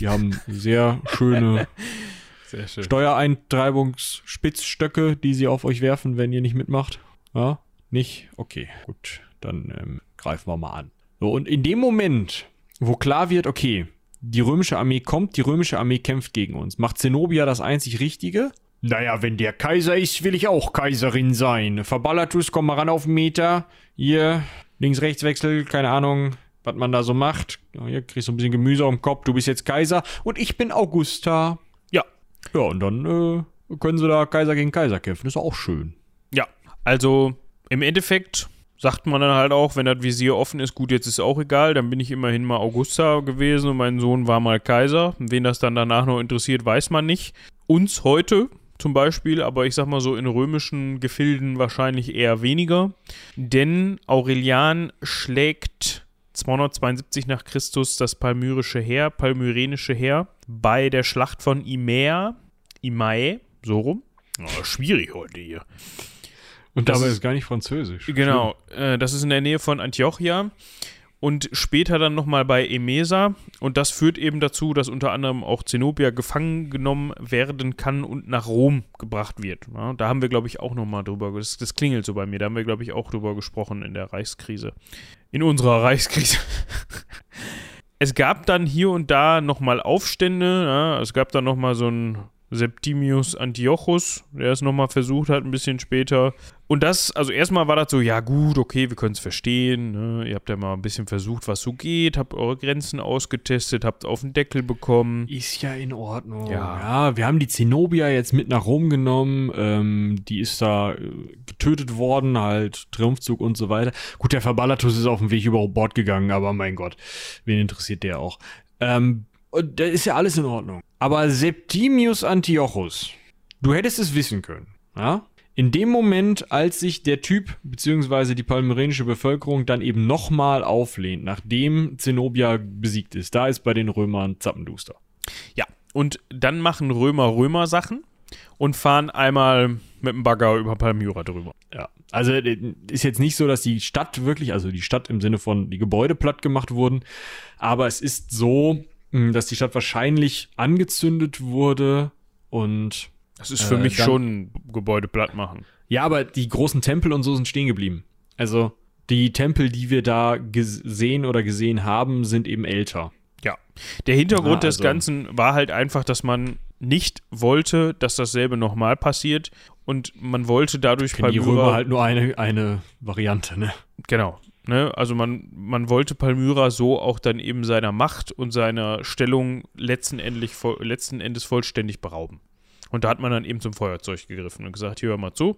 Die haben sehr schöne sehr schön. Steuereintreibungsspitzstöcke, die sie auf euch werfen, wenn ihr nicht mitmacht. Ja, nicht? Okay, gut, dann ähm, greifen wir mal an. So, und in dem Moment, wo klar wird, okay, die römische Armee kommt, die römische Armee kämpft gegen uns. Macht Zenobia das einzig Richtige? Naja, wenn der Kaiser ist, will ich auch Kaiserin sein. Verballatus, komm mal ran auf den Meter. Hier, Links-Rechts-Wechsel, keine Ahnung, was man da so macht. Hier kriegst du ein bisschen Gemüse auf dem Kopf, du bist jetzt Kaiser. Und ich bin Augusta. Ja. Ja, und dann äh, können sie da Kaiser gegen Kaiser kämpfen. Das ist auch schön. Ja, also im Endeffekt sagt man dann halt auch, wenn das Visier offen ist, gut, jetzt ist auch egal, dann bin ich immerhin mal Augusta gewesen und mein Sohn war mal Kaiser. Wen das dann danach noch interessiert, weiß man nicht. Uns heute zum Beispiel, aber ich sag mal so in römischen Gefilden wahrscheinlich eher weniger. Denn Aurelian schlägt 272 nach Christus das palmyrische Heer, palmyrenische Heer, bei der Schlacht von Imea, Imae, so rum. Oh, schwierig heute hier. Und Das dabei ist- gar nicht französisch. Genau, äh, das ist in der Nähe von Antiochia und später dann nochmal bei Emesa und das führt eben dazu, dass unter anderem auch Zenobia gefangen genommen werden kann und nach Rom gebracht wird. Ja, da haben wir, glaube ich, auch nochmal drüber, das, das klingelt so bei mir, da haben wir, glaube ich, auch drüber gesprochen in der Reichskrise. In unserer Reichskrise. es gab dann hier und da nochmal Aufstände, ja, es gab dann nochmal so einen Septimius Antiochus, der es nochmal versucht hat, ein bisschen später. Und das, also erstmal war das so, ja gut, okay, wir können es verstehen. Ne? Ihr habt ja mal ein bisschen versucht, was so geht, habt eure Grenzen ausgetestet, habt auf den Deckel bekommen. Ist ja in Ordnung. Ja. Ja, wir haben die Zenobia jetzt mit nach Rom genommen. Ähm, die ist da äh, getötet worden, halt Triumphzug und so weiter. Gut, der Verballatus ist auf dem Weg über Bord gegangen, aber mein Gott, wen interessiert der auch? Ähm, und da ist ja alles in Ordnung. Aber Septimius Antiochus, du hättest es wissen können, ja? In dem Moment, als sich der Typ beziehungsweise die palmyrenische Bevölkerung dann eben nochmal auflehnt, nachdem Zenobia besiegt ist, da ist bei den Römern Zappenduster. Ja, und dann machen Römer Römer-Sachen und fahren einmal mit dem Bagger über Palmyra drüber. Ja, also äh, ist jetzt nicht so, dass die Stadt wirklich, also die Stadt im Sinne von die Gebäude platt gemacht wurden, aber es ist so, dass die Stadt wahrscheinlich angezündet wurde und Das ist für Äh, mich dann- schon Gebäude platt machen. ja, aber die großen Tempel und so sind stehen geblieben. Also die Tempel, die wir da gesehen oder gesehen haben, sind eben älter. Ja. Der Hintergrund Ah, des also- Ganzen war halt einfach, dass man nicht wollte, dass dasselbe nochmal passiert und man wollte dadurch Kennen die Römer halt nur eine, eine Variante, ne? Genau. Ne? Also man, man wollte Palmyra so auch dann eben seiner Macht und seiner Stellung letzten, endlich, letzten Endes vollständig berauben. Und da hat man dann eben zum Feuerzeug gegriffen und gesagt, hier hör mal zu,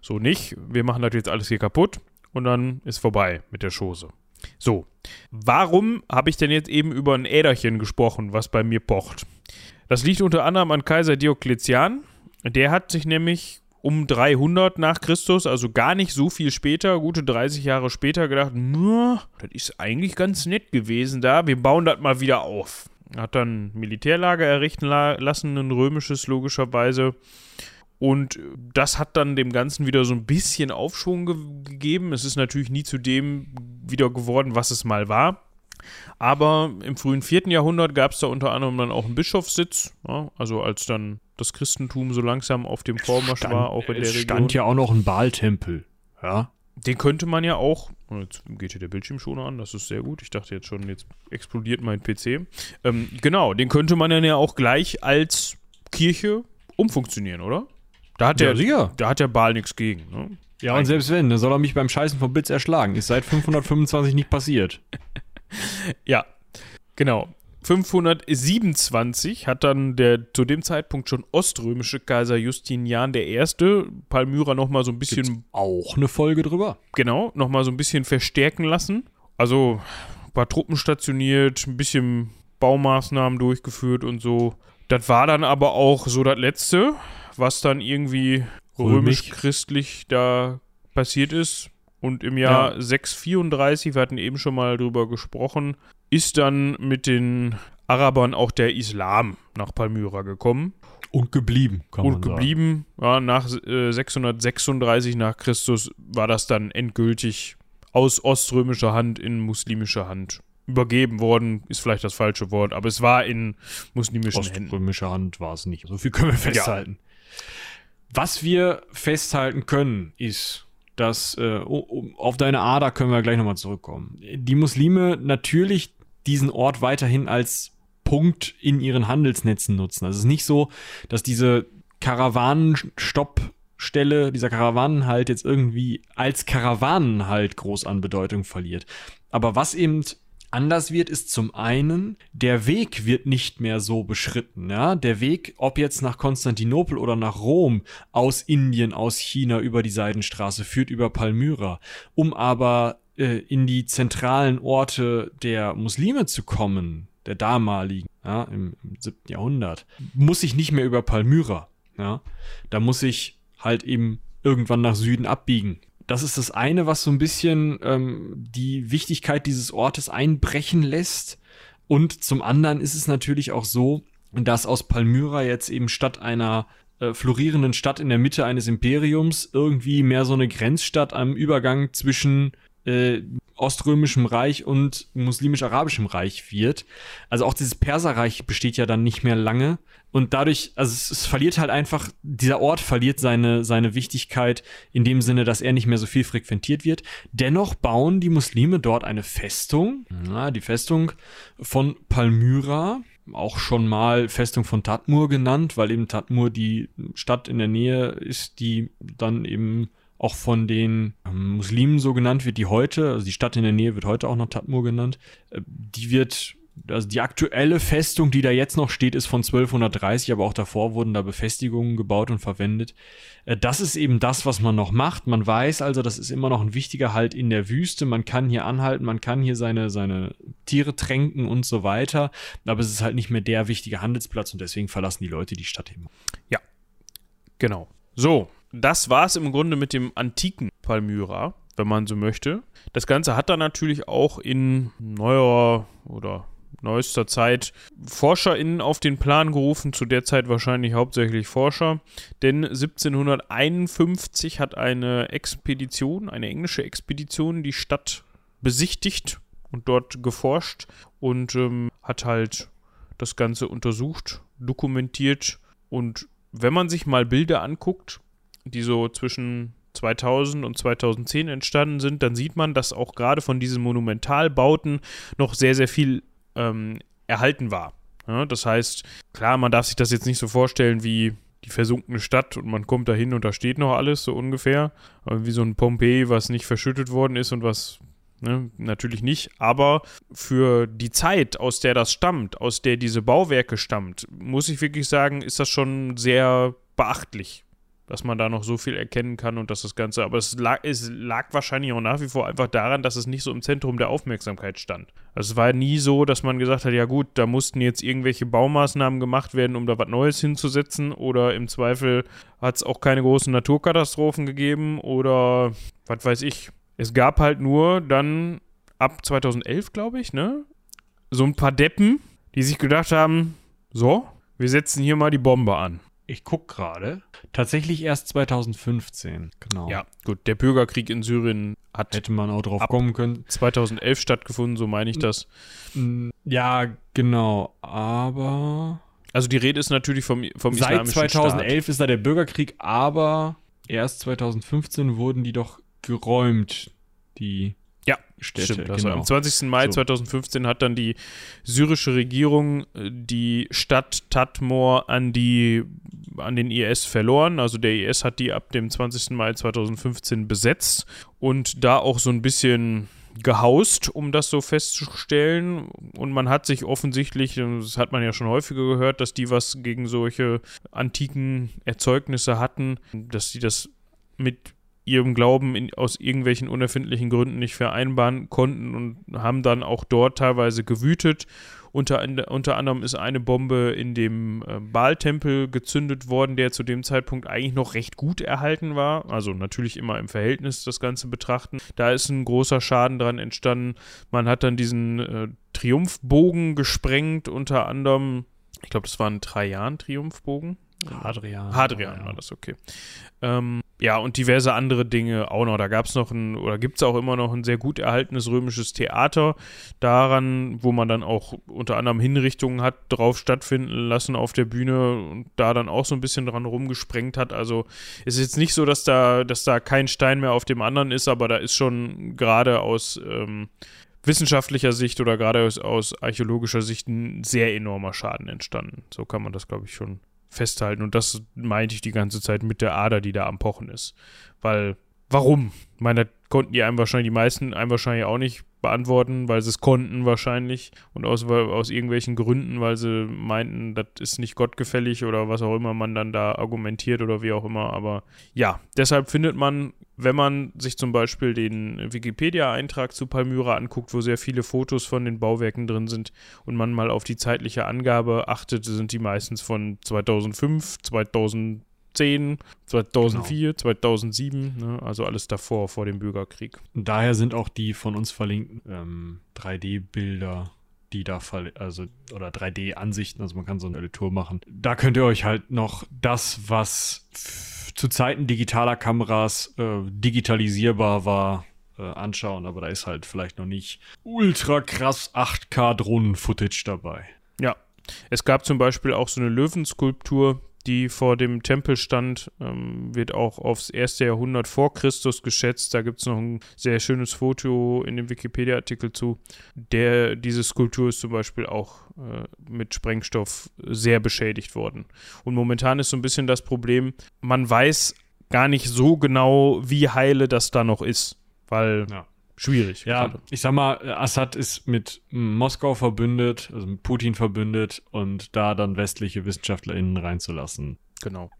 so nicht, wir machen das jetzt alles hier kaputt und dann ist vorbei mit der Chose. So, warum habe ich denn jetzt eben über ein Äderchen gesprochen, was bei mir pocht? Das liegt unter anderem an Kaiser Diokletian. Der hat sich nämlich um 300 nach Christus, also gar nicht so viel später, gute 30 Jahre später, gedacht, "Na, das ist eigentlich ganz nett gewesen da, wir bauen das mal wieder auf. Hat dann Militärlager errichten la lassen, ein römisches logischerweise. Und das hat dann dem Ganzen wieder so ein bisschen Aufschwung ge gegeben. Es ist natürlich nie zu dem wieder geworden, was es mal war. Aber im frühen 4. Jahrhundert gab es da unter anderem dann auch einen Bischofssitz. Ja, also als dann das Christentum so langsam auf dem Vormarsch war, auch in der es Region. stand ja auch noch ein Baaltempel. Ja. Den könnte man ja auch. Jetzt geht hier der Bildschirm schon an, das ist sehr gut. Ich dachte jetzt schon, jetzt explodiert mein PC. Ähm, genau, den könnte man dann ja auch gleich als Kirche umfunktionieren, oder? Da hat der, sicher. da hat der Baal nichts gegen. Ne? Ja, und selbst wenn, dann soll er mich beim Scheißen vom Blitz erschlagen. Ist seit 525 nicht passiert. Ja, genau. 527 hat dann der zu dem Zeitpunkt schon oströmische Kaiser Justinian I. Palmyra nochmal so ein bisschen Gibt's auch eine Folge drüber. genau, nochmal so ein bisschen verstärken lassen. Also ein paar Truppen stationiert, ein bisschen Baumaßnahmen durchgeführt und so. Das war dann aber auch so das Letzte, was dann irgendwie Römisch. römisch-christlich da passiert ist. Und im Jahr Ja. 634, wir hatten eben schon mal drüber gesprochen, ist dann mit den Arabern auch der Islam nach Palmyra gekommen Und geblieben, kann und geblieben. Ja, nach äh, 636 nach Christus war das dann endgültig aus oströmischer Hand in muslimische Hand übergeben worden. Ist vielleicht das falsche Wort, aber es war in muslimischen Händen. Oströmische Hand war es nicht. So viel können wir festhalten. Was wir festhalten können, ist, dass äh, auf deine Ader können wir gleich nochmal zurückkommen. Die Muslime natürlich diesen Ort weiterhin als Punkt in ihren Handelsnetzen nutzen. Also es ist nicht so, dass diese Karawanenstoppstelle, dieser Karawanenhalt jetzt irgendwie als Karawanenhalt groß an Bedeutung verliert. Aber was eben anders wird, ist zum einen, der Weg wird nicht mehr so beschritten. Ja? Der Weg, ob jetzt nach Konstantinopel oder nach Rom, aus Indien, aus China über die Seidenstraße, führt über Palmyra. Um aber äh, in die zentralen Orte der Muslime zu kommen, der damaligen, ja, im, im 7. Jahrhundert, muss ich nicht mehr über Palmyra. Ja? Da muss ich halt eben irgendwann nach Süden abbiegen. Das ist das eine, was so ein bisschen ähm, die Wichtigkeit dieses Ortes einbrechen lässt. Und zum anderen ist es natürlich auch so, dass aus Palmyra jetzt eben statt einer äh, florierenden Stadt in der Mitte eines Imperiums irgendwie mehr so eine Grenzstadt am Übergang zwischen äh, Oströmischem Reich und muslimisch-arabischem Reich wird. Also auch dieses Perserreich besteht ja dann nicht mehr lange. Und dadurch, also es, es, verliert halt einfach, dieser Ort verliert seine, seine Wichtigkeit in dem Sinne, dass er nicht mehr so viel frequentiert wird. Dennoch bauen die Muslime dort eine Festung, ja, die Festung von Palmyra, auch schon mal Festung von Tadmur genannt, weil eben Tadmur die Stadt in der Nähe ist, die dann eben auch von den ähm, Muslimen so genannt wird, die heute, also die Stadt in der Nähe wird heute auch noch Tadmur genannt, äh, die wird, also die aktuelle Festung, die da jetzt noch steht, ist von 1230, aber auch davor wurden da Befestigungen gebaut und verwendet. Äh, das ist eben das, was man noch macht. Man weiß also, das ist immer noch ein wichtiger Halt in der Wüste. Man kann hier anhalten, man kann hier seine, seine Tiere tränken und so weiter. Aber es ist halt nicht mehr der wichtige Handelsplatz und deswegen verlassen die Leute die Stadt immer. Ja, genau. So, das war es im Grunde mit dem antiken Palmyra, wenn man so möchte. Das Ganze hat dann natürlich auch in neuer oder neuester Zeit ForscherInnen auf den Plan gerufen, zu der Zeit wahrscheinlich hauptsächlich Forscher, denn 1751 hat eine Expedition, eine englische Expedition, die Stadt besichtigt und dort geforscht und ähm, hat halt das Ganze untersucht, dokumentiert und wenn man sich mal Bilder anguckt, die so zwischen 2000 und 2010 entstanden sind, dann sieht man, dass auch gerade von diesen Monumentalbauten noch sehr, sehr viel ähm, erhalten war. Ja, das heißt, klar, man darf sich das jetzt nicht so vorstellen wie die versunkene Stadt und man kommt da hin und da steht noch alles so ungefähr. Wie so ein Pompeji, was nicht verschüttet worden ist und was Ne, natürlich nicht, aber für die Zeit, aus der das stammt, aus der diese Bauwerke stammt, muss ich wirklich sagen, ist das schon sehr beachtlich, dass man da noch so viel erkennen kann und dass das Ganze, aber es lag, es lag wahrscheinlich auch nach wie vor einfach daran, dass es nicht so im Zentrum der Aufmerksamkeit stand. Also es war nie so, dass man gesagt hat, ja gut, da mussten jetzt irgendwelche Baumaßnahmen gemacht werden, um da was Neues hinzusetzen oder im Zweifel hat es auch keine großen Naturkatastrophen gegeben oder was weiß ich. Es gab halt nur dann ab 2011, glaube ich, ne, so ein paar Deppen, die sich gedacht haben, so, wir setzen hier mal die Bombe an. Ich gucke gerade. Tatsächlich erst 2015, genau. Ja, gut. Der Bürgerkrieg in Syrien hat. Hätte man auch drauf kommen können. 2011 stattgefunden, so meine ich das. Ja, genau. Aber. Also die Rede ist natürlich vom, vom Seit 2011 Staat. ist da der Bürgerkrieg, aber erst 2015 wurden die doch geräumt, die Städte. Stimmt. Also genau. am 20. Mai so. 2015 hat dann die syrische Regierung äh, die Stadt Tadmor an die an den IS verloren. Also der IS hat die ab dem 20. Mai 2015 besetzt und da auch so ein bisschen gehaust, um das so festzustellen. Und man hat sich offensichtlich, das hat man ja schon häufiger gehört, dass die was gegen solche antiken Erzeugnisse hatten, dass sie das mit ihrem Glauben in, aus irgendwelchen unerfindlichen Gründen nicht vereinbaren konnten und haben dann auch dort teilweise gewütet. Unter, unter anderem ist eine Bombe in dem äh, Baal-Tempel gezündet worden, der zu dem Zeitpunkt eigentlich noch recht gut erhalten war. Also natürlich immer im Verhältnis das Ganze betrachten. Da ist ein großer Schaden dran entstanden. Man hat dann diesen äh, Triumphbogen gesprengt, unter anderem, ich glaube, das waren drei Jahren Triumphbogen. Hadrian. Hadrian war das, okay. Ähm, ja, und diverse andere Dinge auch noch. Da gab es noch ein, oder gibt es auch immer noch ein sehr gut erhaltenes römisches Theater daran, wo man dann auch unter anderem Hinrichtungen hat drauf stattfinden lassen auf der Bühne und da dann auch so ein bisschen dran rumgesprengt hat. Also es ist jetzt nicht so, dass da, dass da kein Stein mehr auf dem anderen ist, aber da ist schon gerade aus ähm, wissenschaftlicher Sicht oder gerade aus, aus archäologischer Sicht ein sehr enormer Schaden entstanden. So kann man das, glaube ich, schon festhalten. Und das meinte ich die ganze Zeit mit der Ader, die da am Pochen ist. Weil, warum? Ich meine, konnten die einem wahrscheinlich, die meisten einem wahrscheinlich auch nicht beantworten, weil sie es konnten wahrscheinlich und aus, aus irgendwelchen Gründen, weil sie meinten, das ist nicht gottgefällig oder was auch immer man dann da argumentiert oder wie auch immer. Aber ja, deshalb findet man, wenn man sich zum Beispiel den Wikipedia-Eintrag zu Palmyra anguckt, wo sehr viele Fotos von den Bauwerken drin sind und man mal auf die zeitliche Angabe achtet, sind die meistens von 2005, 2000 2010, 2004, genau. 2007, ne? also alles davor, vor dem Bürgerkrieg. Und daher sind auch die von uns verlinkten ähm, 3D-Bilder die da also oder 3D-Ansichten, also man kann so eine Tour machen. Da könnt ihr euch halt noch das, was zu Zeiten digitaler Kameras äh, digitalisierbar war, äh, anschauen, aber da ist halt vielleicht noch nicht ultra krass 8K Drohnen-Footage dabei. Ja, es gab zum Beispiel auch so eine Löwenskulptur, die vor dem Tempel stand, ähm, wird auch aufs erste Jahrhundert vor Christus geschätzt. Da gibt es noch ein sehr schönes Foto in dem Wikipedia-Artikel zu. Der, diese Skulptur ist zum Beispiel auch äh, mit Sprengstoff sehr beschädigt worden. Und momentan ist so ein bisschen das Problem, man weiß gar nicht so genau, wie heile das da noch ist. Weil ja schwierig. Ja, gerade. ich sag mal, Assad ist mit Moskau verbündet, also mit Putin verbündet und da dann westliche WissenschaftlerInnen reinzulassen. Genau.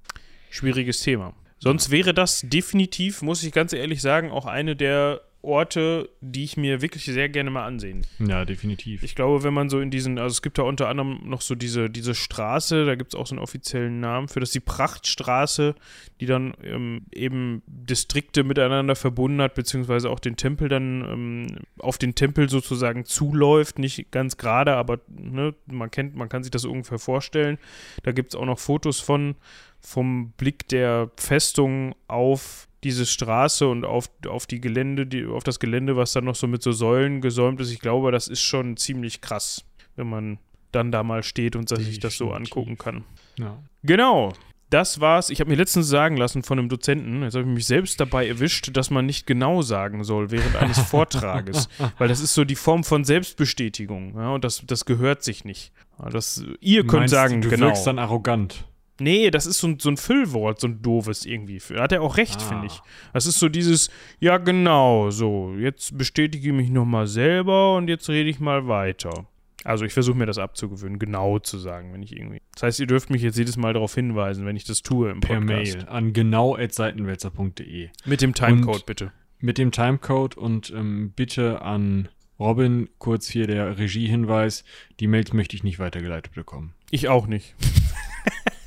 Schwieriges Thema. Sonst wäre das definitiv, muss ich ganz ehrlich sagen, auch eine der Orte, die ich mir wirklich sehr gerne mal ansehen. Ja, definitiv. Ich glaube, wenn man so in diesen, also es gibt da unter anderem noch so diese, diese Straße, da gibt es auch so einen offiziellen Namen für, das ist die Prachtstraße, die dann ähm, eben Distrikte miteinander verbunden hat, beziehungsweise auch den Tempel dann ähm, auf den Tempel sozusagen zuläuft, nicht ganz gerade, aber ne, man kennt, man kann sich das ungefähr vorstellen. Da gibt es auch noch Fotos von, vom Blick der Festung auf diese Straße und auf, auf die Gelände, die, auf das Gelände, was dann noch so mit so Säulen gesäumt ist, ich glaube, das ist schon ziemlich krass, wenn man dann da mal steht und sich das so angucken kann. Ja. Genau. Das war's. Ich habe mir letztens sagen lassen von einem Dozenten, jetzt habe ich mich selbst dabei erwischt, dass man nicht genau sagen soll während eines Vortrages. weil das ist so die Form von Selbstbestätigung. Ja, und das, das gehört sich nicht. Das, ihr könnt Meinst, sagen, du genau. Du wirkst dann arrogant. Nee, das ist so ein, so ein Füllwort, so ein doofes irgendwie. Da hat er auch recht, ah. finde ich. Das ist so dieses, ja genau, so, jetzt bestätige ich mich nochmal selber und jetzt rede ich mal weiter. Also ich versuche mir das abzugewöhnen, genau zu sagen, wenn ich irgendwie. Das heißt, ihr dürft mich jetzt jedes Mal darauf hinweisen, wenn ich das tue im per Podcast. Per Mail an genau@seitenwälzer.de. Mit dem Timecode bitte. Mit dem Timecode und ähm, bitte an Robin kurz hier der Regiehinweis, die Mails möchte ich nicht weitergeleitet bekommen. Ich auch nicht.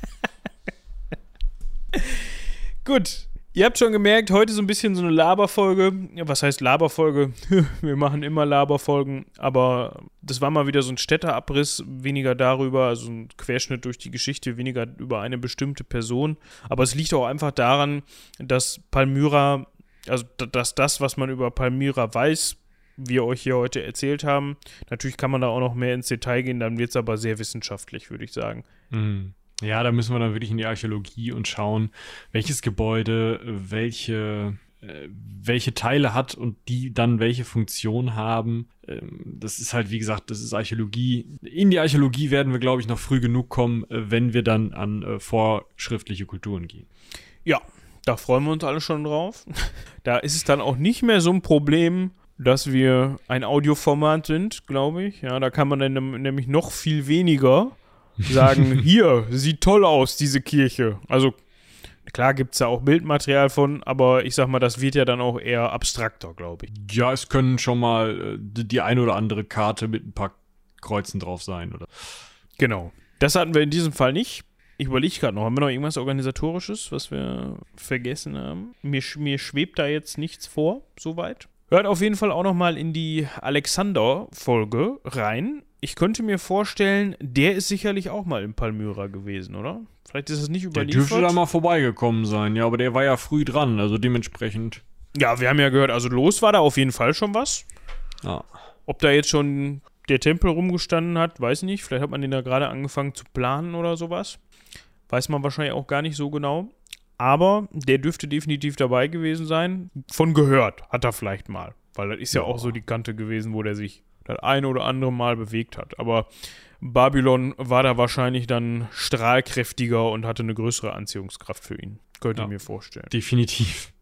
Gut. Ihr habt schon gemerkt, heute so ein bisschen so eine Laberfolge. Ja, was heißt Laberfolge? Wir machen immer Laberfolgen, aber das war mal wieder so ein Städteabriss, weniger darüber, also ein Querschnitt durch die Geschichte, weniger über eine bestimmte Person. Aber es liegt auch einfach daran, dass Palmyra, also dass das, was man über Palmyra weiß, wir euch hier heute erzählt haben, natürlich kann man da auch noch mehr ins Detail gehen, dann wird es aber sehr wissenschaftlich, würde ich sagen. Mhm. Ja, da müssen wir dann wirklich in die Archäologie und schauen, welches Gebäude welche, äh, welche Teile hat und die dann welche Funktion haben. Ähm, das ist halt, wie gesagt, das ist Archäologie. In die Archäologie werden wir, glaube ich, noch früh genug kommen, äh, wenn wir dann an äh, vorschriftliche Kulturen gehen. Ja, da freuen wir uns alle schon drauf. Da ist es dann auch nicht mehr so ein Problem, dass wir ein Audioformat sind, glaube ich. Ja, da kann man dann nämlich noch viel weniger sagen, hier, sieht toll aus, diese Kirche. Also klar gibt es da auch Bildmaterial von, aber ich sag mal, das wird ja dann auch eher abstrakter, glaube ich. Ja, es können schon mal äh, die eine oder andere Karte mit ein paar Kreuzen drauf sein, oder? Genau. Das hatten wir in diesem Fall nicht. Ich überlege gerade noch, haben wir noch irgendwas Organisatorisches, was wir vergessen haben? Mir, mir schwebt da jetzt nichts vor, soweit. Hört auf jeden Fall auch noch mal in die Alexander-Folge rein ich könnte mir vorstellen, der ist sicherlich auch mal in Palmyra gewesen, oder? Vielleicht ist es nicht überliefert. Der dürfte da mal vorbeigekommen sein, ja, aber der war ja früh dran, also dementsprechend. Ja, wir haben ja gehört, also los war da auf jeden Fall schon was. Ja. Ob da jetzt schon der Tempel rumgestanden hat, weiß ich nicht. Vielleicht hat man den da gerade angefangen zu planen oder sowas. Weiß man wahrscheinlich auch gar nicht so genau. Aber der dürfte definitiv dabei gewesen sein. Von gehört hat er vielleicht mal. Weil das ist ja, ja auch so die Kante gewesen, wo der sich das ein oder andere Mal bewegt hat. Aber Babylon war da wahrscheinlich dann strahlkräftiger und hatte eine größere Anziehungskraft für ihn. Könnte ja, ich mir vorstellen. Definitiv.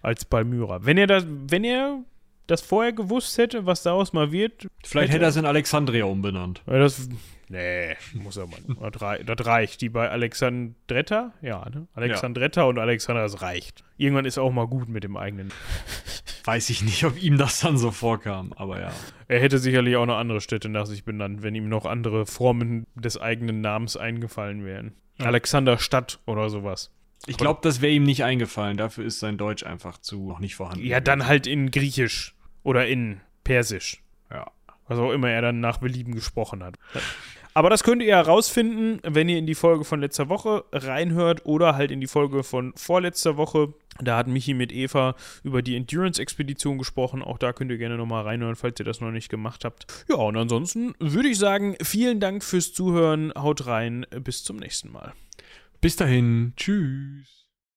Als Palmyra. Wenn er das, wenn er das vorher gewusst hätte, was daraus mal wird. Vielleicht hätte er es in Alexandria umbenannt. Das, nee, muss er mal. Das, reicht, das reicht. Die bei Alexandretta, ja, ne? Alexandretta ja. und Alexandra, das reicht. Irgendwann ist auch mal gut mit dem eigenen. Weiß ich nicht, ob ihm das dann so vorkam, aber ja. Er hätte sicherlich auch noch andere Städte nach sich benannt, wenn ihm noch andere Formen des eigenen Namens eingefallen wären. Ja. Alexanderstadt oder sowas. Ich glaube, das wäre ihm nicht eingefallen. Dafür ist sein Deutsch einfach zu noch nicht vorhanden. Ja, dann halt in Griechisch oder in Persisch. Ja. Was auch immer er dann nach Belieben gesprochen hat. Aber das könnt ihr herausfinden, wenn ihr in die Folge von letzter Woche reinhört oder halt in die Folge von vorletzter Woche. Da hat Michi mit Eva über die Endurance-Expedition gesprochen. Auch da könnt ihr gerne nochmal reinhören, falls ihr das noch nicht gemacht habt. Ja, und ansonsten würde ich sagen, vielen Dank fürs Zuhören. Haut rein. Bis zum nächsten Mal. Bis dahin. Tschüss.